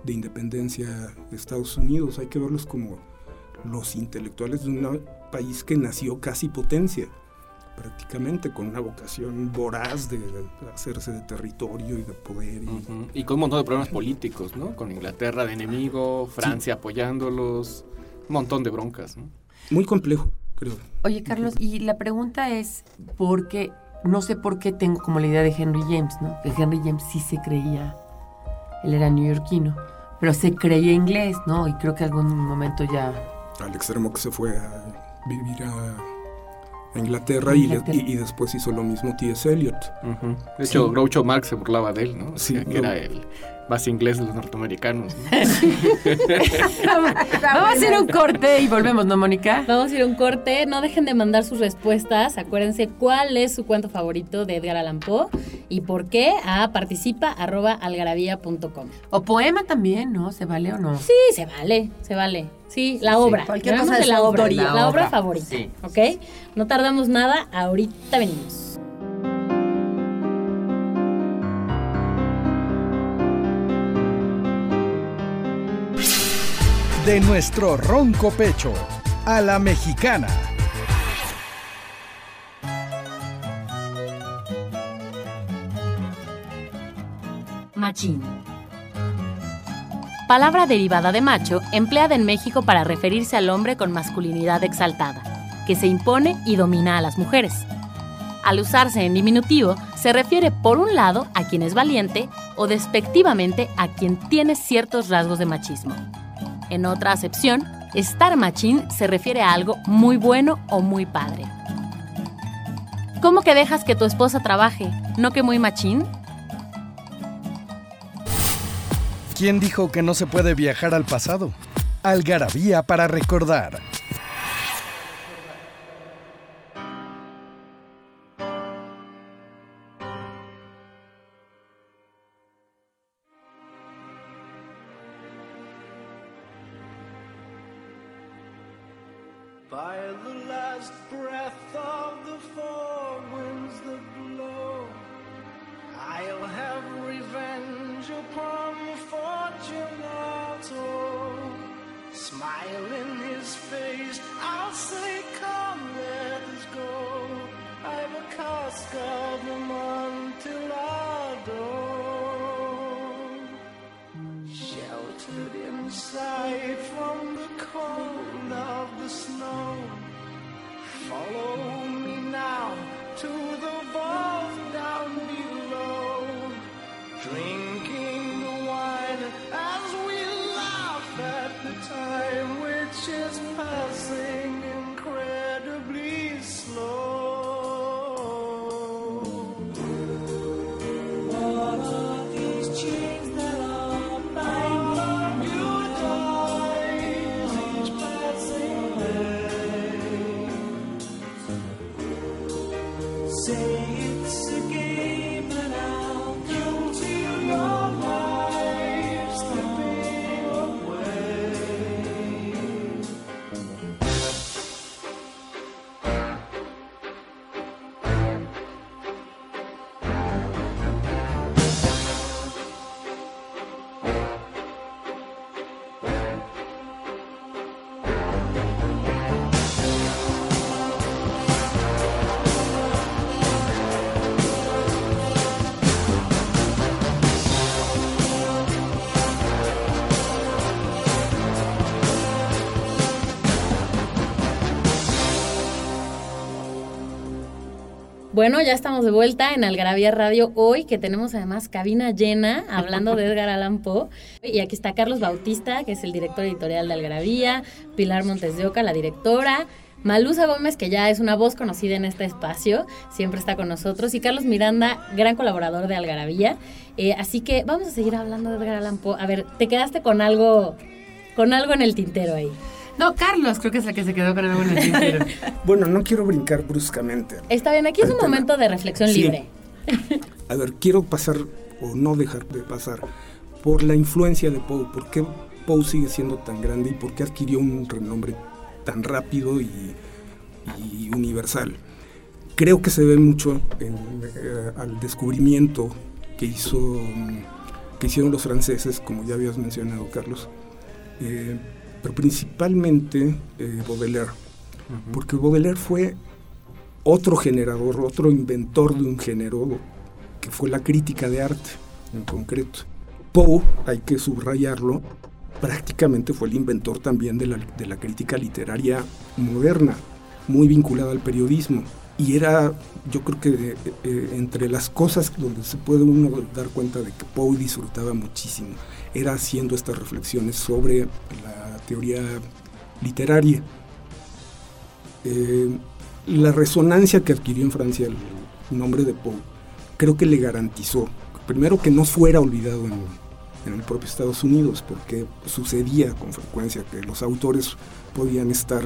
de independencia de Estados Unidos. Hay que verlos como los intelectuales de un país que nació casi potencia prácticamente con una vocación voraz de, de hacerse de territorio y de poder y. Y con un montón de problemas políticos, ¿no? Con Inglaterra de enemigo, Francia apoyándolos, un montón de broncas, ¿no? Muy complejo, creo. Oye, Carlos, y la pregunta es, ¿por qué? No sé por qué tengo como la idea de Henry James, ¿no? Que Henry James sí se creía, él era neoyorquino, pero se creía inglés, ¿no? Y creo que algún momento ya... Al extremo que se fue a vivir a, Inglaterra, y le- Inglaterra. Y, y después hizo lo mismo T.S. Eliot. Ujú. De hecho, Sí. Groucho Marx se burlaba de él, ¿no? Sí, que no. era el más inglés de los norteamericanos. ¿no? Vamos a hacer un corte y volvemos, ¿no, Mónica? Vamos a ir a un corte. No dejen de mandar sus respuestas. Acuérdense cuál es su cuento favorito de Edgar Allan Poe y por qué a participa.algarabía.com. O poema también, ¿no? ¿Se vale o no? Sí, se vale, se vale. Sí, la Sí, obra. cualquier Hablamos cosa de la obra, la, La obra obra, favorita. sí, ¿Ok? No tardamos nada, ahorita venimos. De nuestro ronco pecho a la mexicana. Machín. Palabra derivada de macho, empleada en México para referirse al hombre con masculinidad exaltada, que se impone y domina a las mujeres. Al usarse en diminutivo, se refiere por un lado a quien es valiente o despectivamente a quien tiene ciertos rasgos de machismo. En otra acepción, estar machín se refiere a algo muy bueno o muy padre. ¿Cómo que dejas que tu esposa trabaje? ¿No que muy machín? ¿Quién dijo que no se puede viajar al pasado? Algarabía para recordar. Bueno, ya estamos de vuelta en Algarabía Radio hoy, que tenemos además cabina llena hablando de Edgar Allan Poe. Y aquí está Carlos Bautista, que es el director editorial de Algarabía, Pilar Montes de Oca, la directora, Malusa Gómez, que ya es una voz conocida en este espacio, siempre está con nosotros, y Carlos Miranda, gran colaborador de Algarabía. Eh, así que vamos a seguir hablando de Edgar Allan Poe. A ver, te quedaste con algo, con algo en el tintero ahí. No, Carlos creo que es la que se quedó con algo en el tintero. Bueno, no quiero brincar bruscamente. Está bien, aquí es un tema. momento de reflexión Sí. libre. A ver, quiero pasar o no dejar de pasar por la influencia de Poe. ¿Por qué Poe sigue siendo tan grande y por qué adquirió un renombre tan rápido y, y universal? Creo que se ve mucho en, eh, al descubrimiento que hizo que hicieron los franceses, como ya habías mencionado, Carlos, eh, pero principalmente eh, Baudelaire, porque Baudelaire fue otro generador, otro inventor de un género que fue la crítica de arte en concreto. Poe, hay que subrayarlo, prácticamente fue el inventor también de la, de la crítica literaria moderna, muy vinculada al periodismo. Y era, yo creo que eh, eh, entre las cosas donde se puede uno dar cuenta de que Poe disfrutaba muchísimo, era haciendo estas reflexiones sobre la teoría literaria. Eh, la resonancia que adquirió en Francia el nombre de Poe, creo que le garantizó, primero que no fuera olvidado en, en el propio Estados Unidos, porque sucedía con frecuencia que los autores podían estar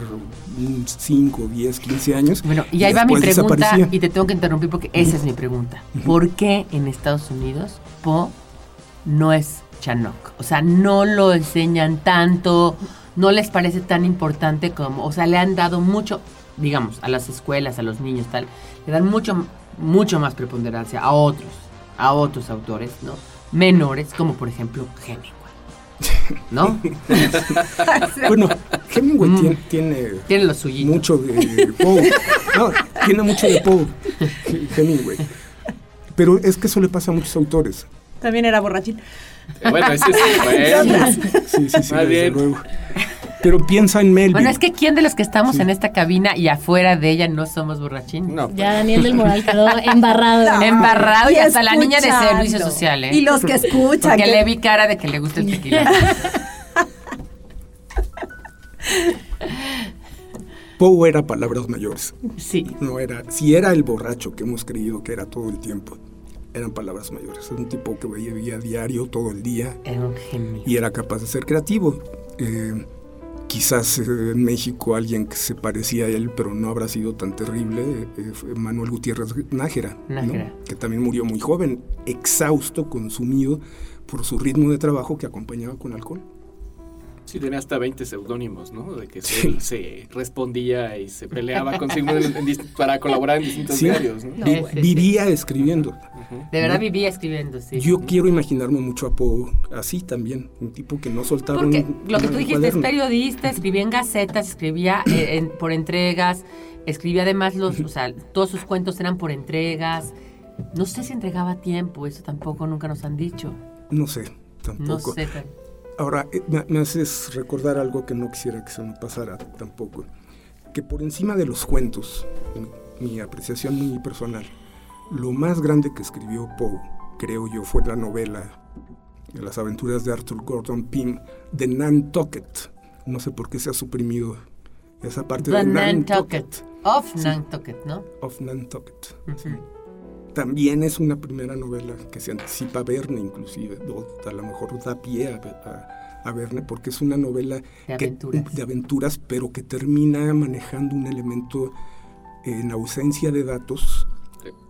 5, 10, 15 años. Bueno, y ahí va mi pregunta y te tengo que interrumpir porque esa es mi pregunta. ¿Por qué en Estados Unidos Poe no es Chanok? O sea, no lo enseñan tanto, no les parece tan importante como, o sea, le han dado mucho, digamos, a las escuelas, a los niños, tal, le dan mucho, mucho más preponderancia a otros, a otros autores, ¿no? Menores, como por ejemplo Hemingway. ¿No? Bueno, Hemingway Mm. tiene, tiene Tiene lo suyito. mucho de Poe. No, tiene mucho de Poe, He- Hemingway. Pero es que eso le pasa a muchos autores. También era borrachín. Bueno, ese es bueno. Sí, sí, sí, Más desde bien. luego. Pero piensa en Melvin. Bueno, es que ¿quién de los que estamos en esta cabina y afuera de ella no somos borrachín? No, pues, Ya Daniel del Moral quedó embarrado. Embarrado y, Y hasta la niña de servicio social, ¿eh? Y los que escuchan. Porque que- le vi cara de que le gusta el tequila. Poe era palabras mayores. Sí. No era, si era el borracho que hemos creído que era todo el tiempo, eran palabras mayores. Era un tipo que veía diario todo el día Era un genio. y era capaz de ser creativo. Eh, quizás eh, en México alguien que se parecía a él, pero no habrá sido tan terrible, eh, fue Manuel Gutiérrez Nájera, ¿no? Nájera. que también murió muy joven, exhausto, consumido por su ritmo de trabajo que acompañaba con alcohol. Sí, tenía hasta 20 seudónimos, ¿no? De que se, él se respondía y se peleaba consigo en- en dis- para colaborar en distintos Sí. diarios, ¿no? Vi- sí, vivía escribiendo. De verdad vivía escribiendo, sí. Yo quiero imaginarme mucho a Poe así también, un tipo que no soltaba Porque un- lo que tú dijiste es periodista, escribía en gacetas, escribía eh, en- por entregas, escribía además los, o sea, todos sus cuentos eran por entregas. No sé si entregaba a tiempo, eso tampoco nunca nos han dicho. No sé, No tampoco. sé. Ahora, eh, me, me haces recordar algo que no quisiera que se me pasara tampoco. Que por encima de los cuentos, en mi apreciación muy personal, lo más grande que escribió Poe, creo yo, fue la novela de las aventuras de Arthur Gordon Pym de Nantucket. No sé por qué se ha suprimido esa parte The de Nantucket. Nantucket. Of Nantucket, ¿no? Of Nantucket. Ujú. También es una primera novela que se anticipa a Verne inclusive, o a lo mejor da pie a, a- a Verne, porque es una novela De que- aventuras. de aventuras, pero que termina manejando un elemento en ausencia de datos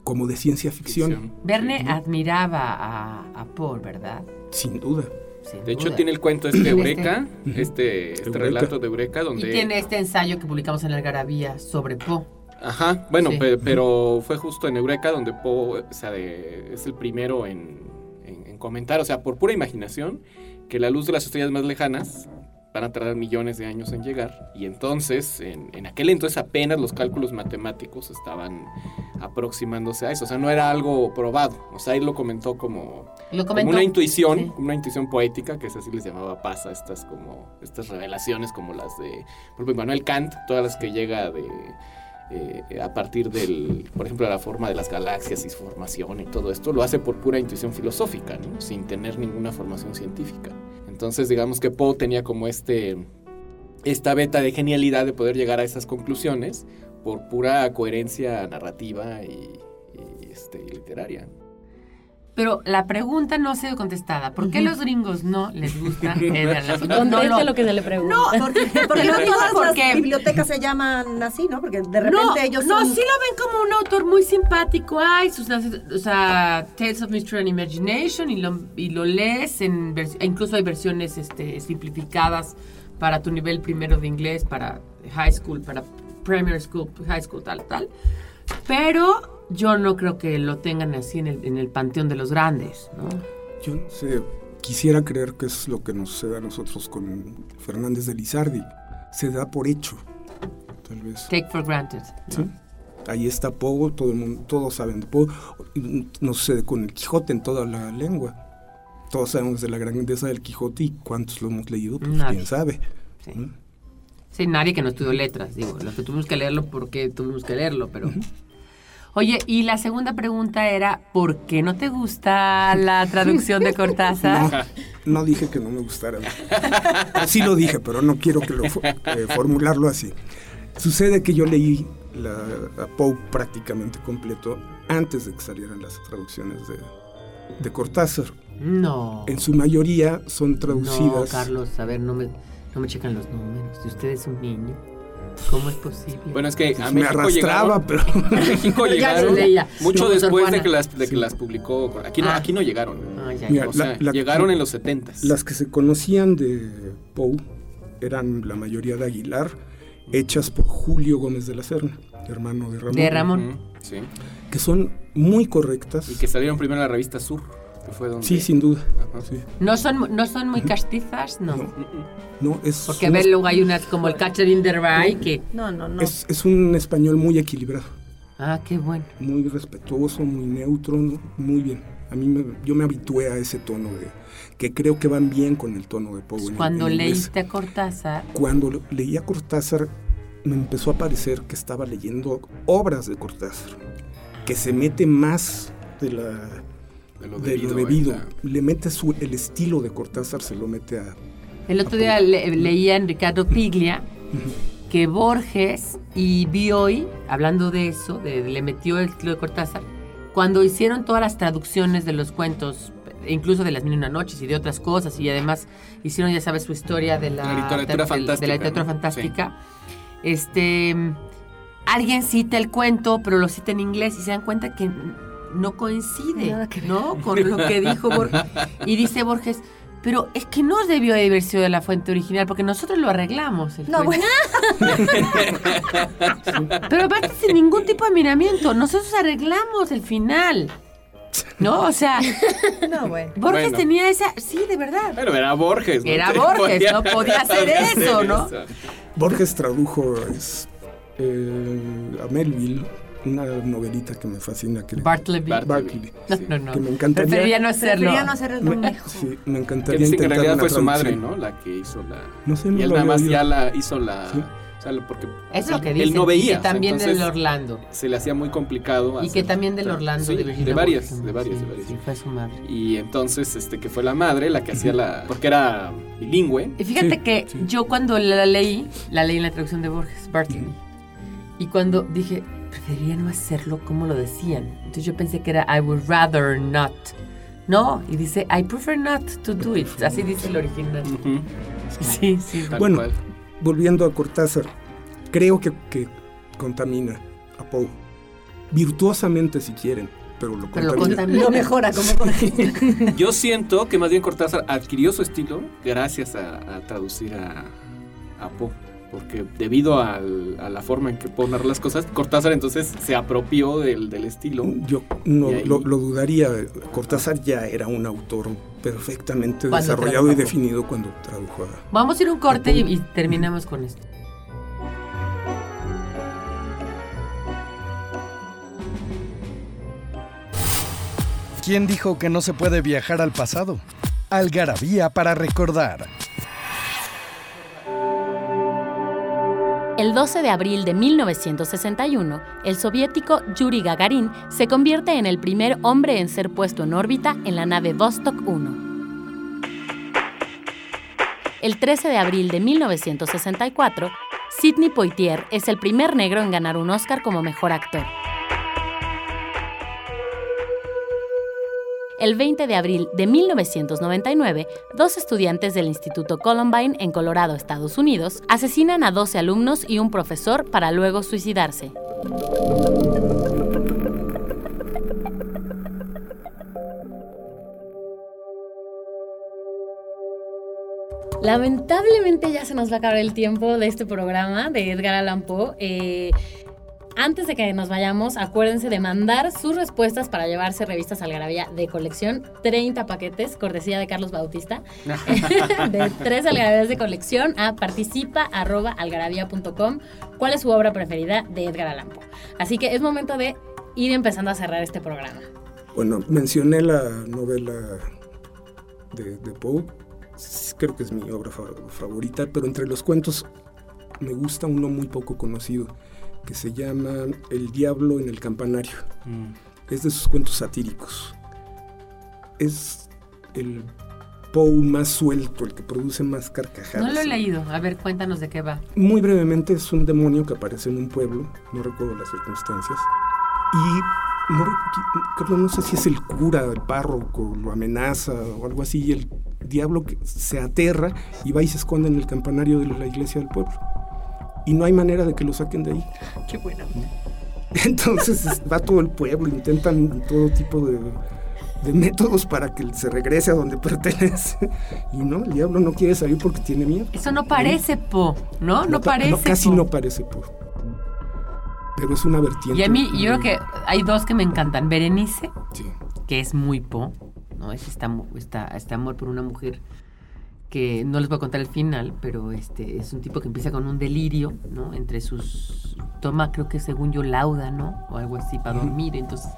como de ciencia ficción, Ficción. Verne ¿no? admiraba a, a Paul, ¿verdad? sin duda. Sin De hecho, duda. tiene el cuento este Eureka, este, este Eureka. relato de Eureka, Y donde... tiene este ensayo que publicamos en la Algarabía sobre Poe. Ajá, bueno, Sí. pe- pero fue justo en Eureka donde Poe, o sea, de- es el primero en, en- en comentar, o sea, por pura imaginación, que la luz de las estrellas más lejanas van a tardar millones de años en llegar. Y entonces, en, en aquel entonces apenas los cálculos matemáticos estaban aproximándose a eso. O sea, no era algo probado. O sea, él lo comentó como, Lo como comentó. una intuición, Sí. como una intuición poética, que es así les llamaba paz a estas como estas revelaciones como las de, por ejemplo, Manuel Kant, todas las que llega de eh, a partir del, por ejemplo, la forma de las galaxias y su formación y todo esto, lo hace por pura intuición filosófica, sin tener ninguna formación científica. Entonces, digamos que Poe tenía como este esta beta de genialidad de poder llegar a esas conclusiones por pura coherencia narrativa y, y, este, literaria. Pero la pregunta no ha sido contestada. ¿Por qué los gringos no les gusta Edgar Allan Poe? No, lo que se le pregunta. No, porque, porque no todas porque- las bibliotecas se llaman así, ¿no? Porque de repente no, ellos no, son... sí lo ven como un autor muy simpático. Ay, sus, o sea, Tales of Mystery and Imagination y lo, y lo lees en vers- e incluso hay versiones este, simplificadas para tu nivel primero de inglés, para high school, para primary school, high school, tal, tal. Pero yo no creo que lo tengan así en el, en el panteón de los grandes, ¿no? Yo no sé, quisiera creer que es lo que nos sucede a nosotros con Fernández de Lizardi. Se da por hecho, tal vez. Take for granted. ¿no? ¿sí? Ahí está Poe, todo el mundo, todos saben de Poe. Nos sucede con el Quijote en toda la lengua. Todos sabemos de la grandeza del Quijote y cuántos lo hemos leído, pues Nadie. quién sabe. Sí. ¿no? Sí, nadie que no estudió letras, digo, los que tuvimos que leerlo porque tuvimos que leerlo, pero... Oye, y la segunda pregunta era, ¿por qué no te gusta la traducción de Cortázar? No, no dije que no me gustara. Así lo dije, pero no quiero que lo eh, formularlo así. Sucede que yo leí la, a Poe prácticamente completo antes de que salieran las traducciones de, de Cortázar. No. En su mayoría son No, traducidas. Carlos, a ver, no me, no me checan los números. Si usted es un niño, ¿cómo es posible? Bueno, es que a me México arrastraba, llegaron, pero a México llegaron mucho Sor después de que las, de que Sí. las publicó. Aquí no, Ah. aquí no llegaron. Ah, ya, Mira, O sea, la- la- llegaron en los 70 las que se conocían de Poe eran la mayoría de Aguilar, hechas por Julio Gómez de la Serna, hermano de Ramón. De Ramón. Ujú, Sí. Que son muy correctas. Y que salieron primero en la revista Sur, que fue donde... Sí, sin duda. Ajá. Sí. ¿No son, ¿No son muy castizas? No. No. No, es, Porque a un- ver, luego hay unas como el Catcher in the Rye que... No, no, no. es, es un español muy equilibrado, Ah, qué bueno. muy respetuoso, muy neutro, ¿no? muy bien. A mí me- yo me habitué a ese tono de que creo que van bien con el tono de Poe. en- Cuando en inglés. leíste a Cortázar, Cuando leía Cortázar, me empezó a parecer que estaba leyendo obras de Cortázar, que se mete más de, la, De lo de debido, lo debido. ¿verdad? Le mete su, el estilo de Cortázar, se lo mete a... el otro día le- leía en Ricardo Piglia que Borges y Bioy, hablando de eso, de, le metió el estilo de Cortázar, cuando hicieron todas las traducciones de los cuentos, incluso de las mil y una noches y de otras cosas, y además hicieron, ya sabes, su historia de la, La literatura de- de- de fantástica, la literatura ¿no? fantástica, este, alguien cita el cuento, pero lo cita en inglés y se dan cuenta que no coincide, Nada que. ¿no? Con lo que dijo Borges. Y dice Borges, pero es que no debió haber sido de la fuente original, porque nosotros lo arreglamos. El No, cuento. bueno. Pero aparte sin ningún tipo de miramiento, nosotros arreglamos el final. ¿No? O sea, No, bueno. Borges Bueno. tenía esa... Sí, de verdad. Bueno, era Borges. ¿no? Era Borges, no podía hacer eso, ¿no? Borges tradujo es, eh, a Melville una novelita que me fascina. Que, Bartleby. Bart- Bartleby, No, Sí. no, no. que me encantaría... Preferiría no hacerlo. Prefería no hacer el me, sí, me Que encantaría dicen que en realidad una fue su madre. ¿no? La que hizo la... No sé, y no él lo nada más oído. ya la hizo la... Sí. O sea, porque Eso es lo que él dicen. no veía. Y que también entonces del Orlando. Se le hacía muy complicado. Y que también del Orlando Sí, de Virginia de varias, de varias, Sí, de varias. Sí, fue su madre. Y entonces, este, que fue la madre la que hacía la... Porque era bilingüe. Y fíjate Sí, que sí. yo cuando la leí, la leí en la traducción de Borges, Bartleby. Y cuando dije, preferiría no hacerlo como lo decían. Entonces yo pensé que era I would rather not. No, y dice I prefer not to do it. Así dice el original. Sí, sí. tal Bueno, cual. volviendo a Cortázar, creo que, que contamina a Poe. Virtuosamente si quieren, pero lo Pero lo contamina. contamina. Lo mejora como. Yo siento que más bien Cortázar adquirió su estilo gracias a, a traducir a, a Poe. Porque debido al- a la forma en que Poe narra las cosas, Cortázar entonces se apropió del, del estilo. Yo no ahí- lo, lo dudaría. Cortázar ya era un autor perfectamente Cuando desarrollado y definido cuando tradujo a... Vamos a ir a un corte y, y terminamos con esto. ¿Quién dijo que no se puede viajar al pasado? Algarabía para recordar. El 12 de abril de 1961, el soviético Yuri Gagarin se convierte en el primer hombre en ser puesto en órbita en la nave Vostok 1. El 13 de abril de 1964, Sidney Poitier es el primer negro en ganar un Oscar como mejor actor. El 20 de abril de 1999, dos estudiantes del Instituto Columbine en Colorado, Estados Unidos, asesinan a 12 alumnos y un profesor para luego suicidarse. Lamentablemente ya se nos va a acabar el tiempo de este programa de Edgar Allan Poe. Eh, antes de que nos vayamos, acuérdense de mandar sus respuestas para llevarse revistas Algarabía de colección. 30 paquetes, cortesía de Carlos Bautista. de tres algarabías de colección a participa.algarabía.com. ¿Cuál es su obra preferida de Edgar Allan Poe? Así que es momento de ir empezando a cerrar este programa. Bueno, mencioné la novela de, de Poe. Creo que es mi obra fa- favorita, pero entre los cuentos me gusta uno muy poco conocido que se llama El diablo en el campanario. Mm. Es de sus cuentos satíricos. Es el Poe más suelto, el que produce más carcajadas. No lo he leído. A ver, cuéntanos de qué va. Muy brevemente es un demonio que aparece en un pueblo, no recuerdo las circunstancias, y no, creo, no sé si es el cura, el párroco, lo amenaza o algo así, y el diablo que se aterra y va y se esconde en el campanario de la iglesia del pueblo. Y no hay manera de que lo saquen de ahí. Qué buena. Entonces es- va todo el pueblo, intentan todo tipo de, de métodos para que se regrese a donde pertenece. Y no, el diablo no quiere salir porque tiene miedo. Eso no parece Po, ¿no? No, pa- parece. casi Po. no parece Po. Pero es una vertiente. Y a mí, yo creo muy- que hay dos que me encantan. Berenice, Sí. que es muy Po, ¿no? Es este, amo- esta- este amor por una mujer que no les voy a contar el final, pero este es un tipo que empieza con un delirio, ¿no? Entre sus... Toma, creo que según yo, lauda, ¿no? O algo así para dormir. Entonces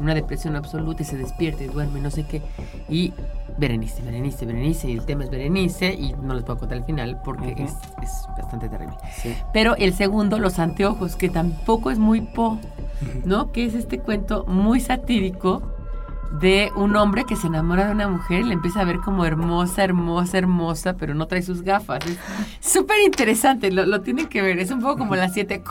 una depresión absoluta y se despierta y duerme, no sé qué. Y Berenice, Berenice, Berenice, y el tema es Berenice, y no les puedo contar el final porque es, es bastante terrible. Pero el segundo, Los Anteojos, que tampoco es muy po, ¿no? Que es este cuento muy satírico de un hombre que se enamora de una mujer y le empieza a ver como hermosa, hermosa, hermosa, pero no trae sus gafas. Es súper interesante, lo, lo que ver. Es un poco como las siete,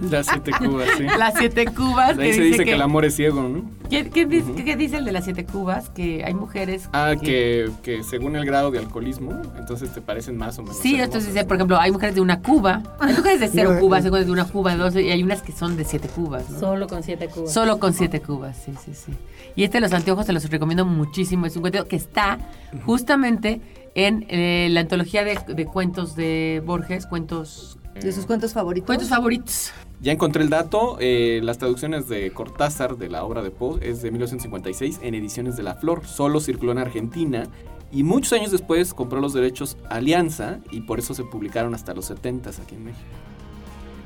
Las siete cubas, sí. las siete cubas. Ahí se dice que el amor es ciego, ¿no? ¿Qué, qué dice, qué dice el de las siete cubas? Que hay mujeres Ah, que, que según el grado de alcoholismo, entonces te parecen más o menos. Sí, hermosas. entonces dice, por ejemplo, hay mujeres de una cuba, hay mujeres de cero cubas, eh. hay mujeres de una cuba, de dos, y hay unas que son de siete cubas, ¿no? Solo con siete cubos. Solo con siete cubas, sí, sí, sí. Y este de los anteojos te los recomiendo muchísimo. Es un cuento que está justamente en eh, la antología de, de cuentos de Borges, cuentos, De sus cuentos favoritos. cuentos favoritos. Ya encontré el dato, eh, las traducciones de Cortázar de la obra de Poe es de 1956 en ediciones de La Flor, solo circuló en Argentina y muchos años después compró los derechos Alianza y por eso se publicaron hasta los 70 aquí en México.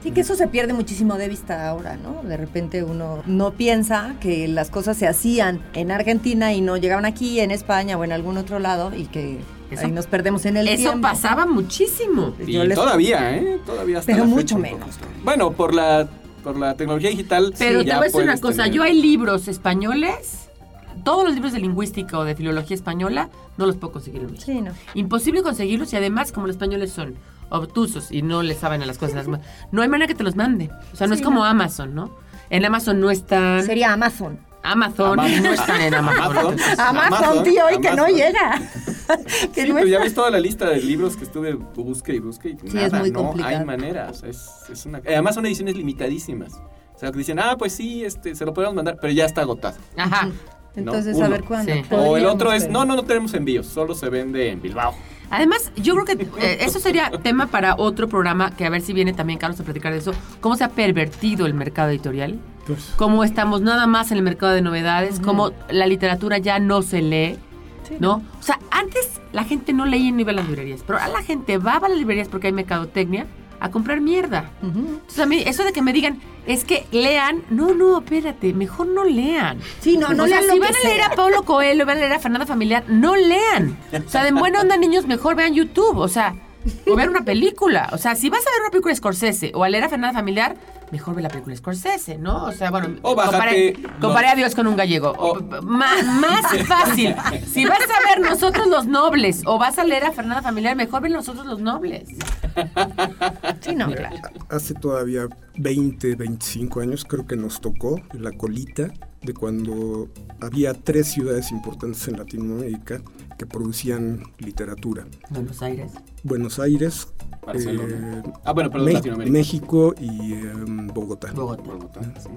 Sí, que eso se pierde muchísimo de vista ahora, ¿no? De repente uno no piensa que las cosas se hacían en Argentina y no llegaban aquí, en España o en algún otro lado y que Eso- ahí nos perdemos en el Eso tiempo. pasaba muchísimo. Y les- todavía, ¿eh? Todavía hasta Pero la mucho fecha menos. Bueno, por la, por la tecnología digital. Pero sí, te voy a decir una cosa, tener- yo hay libros españoles, todos los libros de lingüística o de filología española, no los puedo conseguir en México. Sí, no. Imposible conseguirlos y además como los españoles son obtusos y no les saben a las cosas, no hay manera que te los mande. O sea, no Sí, es como no. Amazon, ¿no? En Amazon no están. Sería Amazon. Amazon, Amazon. no están en Amazon. Amazon. Amazon, tío, y que no llega. que Sí, no pero ya ves toda la lista de libros que estuve busque y busque y Sí, nada, es muy no complicado. hay manera. o sea, es, es una... Además son ediciones limitadísimas. O sea, que dicen, ah, pues sí, este, se lo podemos mandar, pero ya está agotado. Ajá. Entonces, uno. a ver cuándo. Sí. O el otro es, no, no, no tenemos envíos, solo se vende en Bilbao. Además, yo creo que eh, eso sería tema para otro programa, que a ver si viene también Carlos a platicar de eso. ¿Cómo se ha pervertido el mercado editorial? Pues, Cómo estamos nada más en el mercado de novedades, cómo la literatura ya no se lee, ¿no? O sea, antes la gente no leía ni iba a las librerías, pero ahora la gente va a las librerías porque hay mercadotecnia a comprar mierda. Entonces a mí, eso de que me digan, es que lean, no, no, espérate, mejor no lean. Sí, no, no o sea, lean si lo van a leer sea. a Pablo Coelho, van a leer a Fernanda Familiar, no lean. O sea, de buena onda, niños, mejor vean YouTube. O sea, o ver una película. O sea, si vas a ver una película de Scorsese o a leer a Fernanda Familiar, mejor ve la película Scorsese, ¿no? O sea, bueno, O bájate comparé, comparé a Dios con un gallego. O- más fácil. Si vas a ver Nosotros los Nobles o vas a leer a Fernanda Familiar, mejor ve Nosotros los Nobles. Sí, no, claro. hace todavía 20, 25 años creo que nos tocó la colita de cuando había tres ciudades importantes en Latinoamérica que producían literatura. Buenos Aires. Buenos Aires, Barcelona. eh, Ah, bueno, perdón, Me- Latinoamérica. México y em, Bogotá. Bogotá. Bogotá, sí.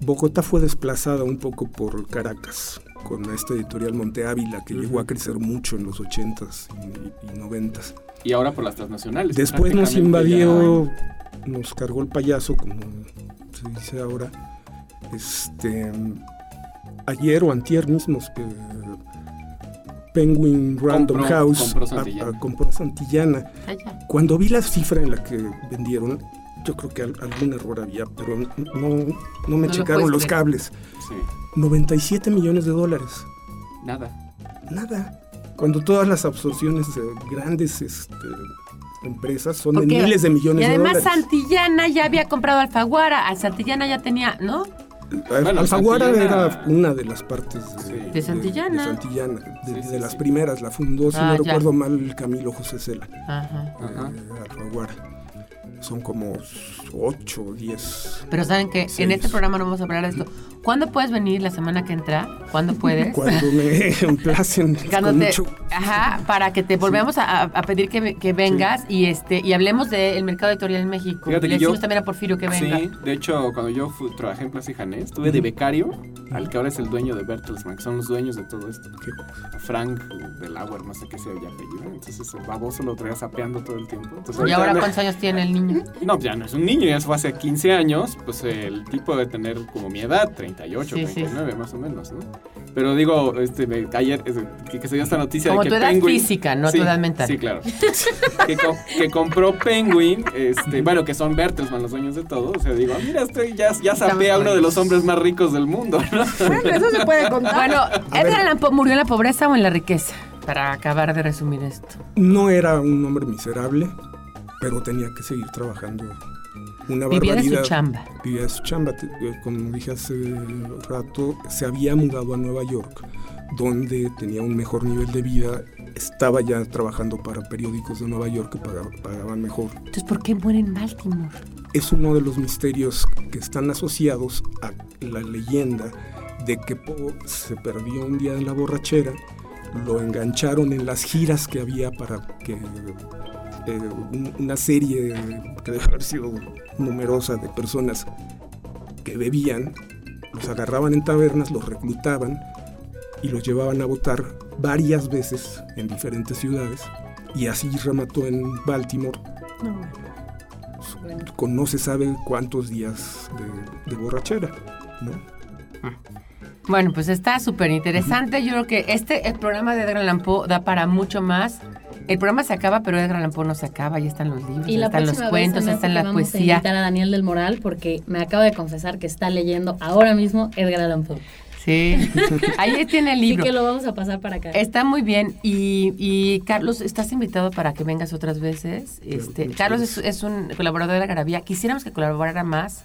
Bogotá fue desplazada un poco por Caracas con esta editorial Monte Ávila que llegó a crecer mucho en los 80s y, y 90s. Y ahora por las transnacionales. Después nos invadió, nos cargó el payaso, como se dice ahora. Este, ayer o antier mismos que Penguin Random Compró- House compró a- Santillana. a- compró Santillana. Allá. Cuando vi la cifra en la que vendieron, yo creo que al- algún error había, pero no, no me lo checaron los creer. cables. Sí, 97 millones de dólares. nada. Nada. Cuando todas las absorciones de grandes este, empresas son de miles de millones Y de además dólares. Santillana ya había comprado Alfaguara. Al Santillana ya tenía, ¿no? Bueno, Alfaguara Santillana- era una de las partes Sí. de, De Santillana. de Santillana, de, Sí, sí, de las sí. primeras. La fundó, si Ah, no ya. recuerdo mal, Camilo José Cela, Ajá. Ajá. eh, Alfaguara. Son como 8 o 10. Pero saben que en este programa no vamos a hablar de esto. ¿Cuándo puedes venir la semana que entra? ¿Cuándo puedes? Cuando me emplacen Cuando con te- mucho ajá, para que te volvemos a, a pedir que, que vengas y este y hablemos del mercado editorial en México. Fíjate Le que yo- decimos también a Porfirio que venga. Sí, de hecho, cuando yo fui- trabajé en Plaza y Janés, estuve de becario al que ahora es el dueño de Bertelsmann, que son los dueños de todo esto. Qué A Frank Delaware, no sé qué sea ya apellido. Entonces el baboso lo traía sapeando todo el tiempo. Entonces, ¿Y ahora cuántos años tiene el niño? No, pues ya no es un niño, ya fue hace 15 años. Pues el tipo debe tener como mi edad, 38, Sí, sí. 39 más o menos, ¿no? Pero digo, este, me- ayer este, que, que se dio esta noticia Como de tu que edad Penguin- física, no Sí, tu edad mental. Sí, claro. que, co- que compró Penguin, este, bueno, que son Bertelsmann los dueños de todo. O sea, digo, ah, mira, estoy, ya, ya sapé a uno de los hombres más ricos del mundo, Bueno, eso se puede contar. Bueno. ¿Edgar Allan Poe murió en la pobreza o en la riqueza? Para acabar de resumir esto. No era un hombre miserable, pero tenía que seguir trabajando una Vivía de su barbaridad. chamba. Vivía de su chamba. Eh, Como dije hace rato, se había mudado a Nueva York, donde tenía un mejor nivel de vida. Estaba ya trabajando para periódicos de Nueva York que pagaban, pagaban mejor. Entonces, ¿por qué muere en Baltimore? Es uno de los misterios que están asociados a la leyenda de que Poe se perdió un día en la borrachera, lo engancharon en las giras que había para que eh, un- una serie que debe haber sido numerosa de personas que bebían, los agarraban en tabernas, los reclutaban y los llevaban a votar varias veces en diferentes ciudades y así remató en Baltimore con no se sabe cuántos días de, de borrachera, ¿no? Bueno, pues está súper interesante. Yo creo que este el programa de Edgar Allan Poe da para mucho más. El programa se acaba, pero Edgar Allan Poe no se acaba. Ya están los libros, Y ya están los cuentos, ya está que la vamos a poesía. invitar a Daniel del Moral porque me acaba de confesar que está leyendo ahora mismo Edgar Allan Poe. Sí. Ahí tiene el Así libro. que lo vamos a pasar para acá. Está muy bien. Y, y, Carlos, estás invitado para que vengas otras veces. Este, Carlos es, es un colaborador de la Garabía. Quisiéramos que colaborara más,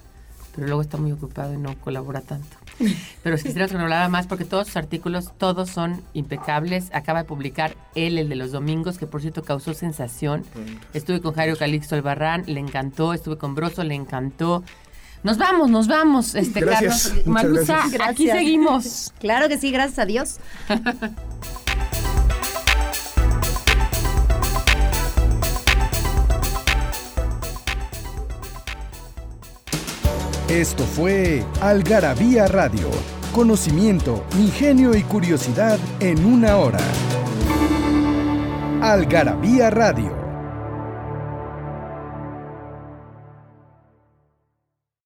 pero luego está muy ocupado y no colabora tanto. Pero si quisiéramos que colaborara más porque todos sus artículos, todos son impecables. Acaba de publicar él, el de los domingos, que por cierto causó sensación. Estuve con Jairo Calixto Albarrán, le encantó. Estuve con Broso, le encantó. Nos vamos, nos vamos, este Gracias, Carlos. Malusa, gracias. aquí seguimos. Claro que sí, gracias a Dios. Esto fue Algarabía Radio. Conocimiento, ingenio y curiosidad en una hora. Algarabía Radio.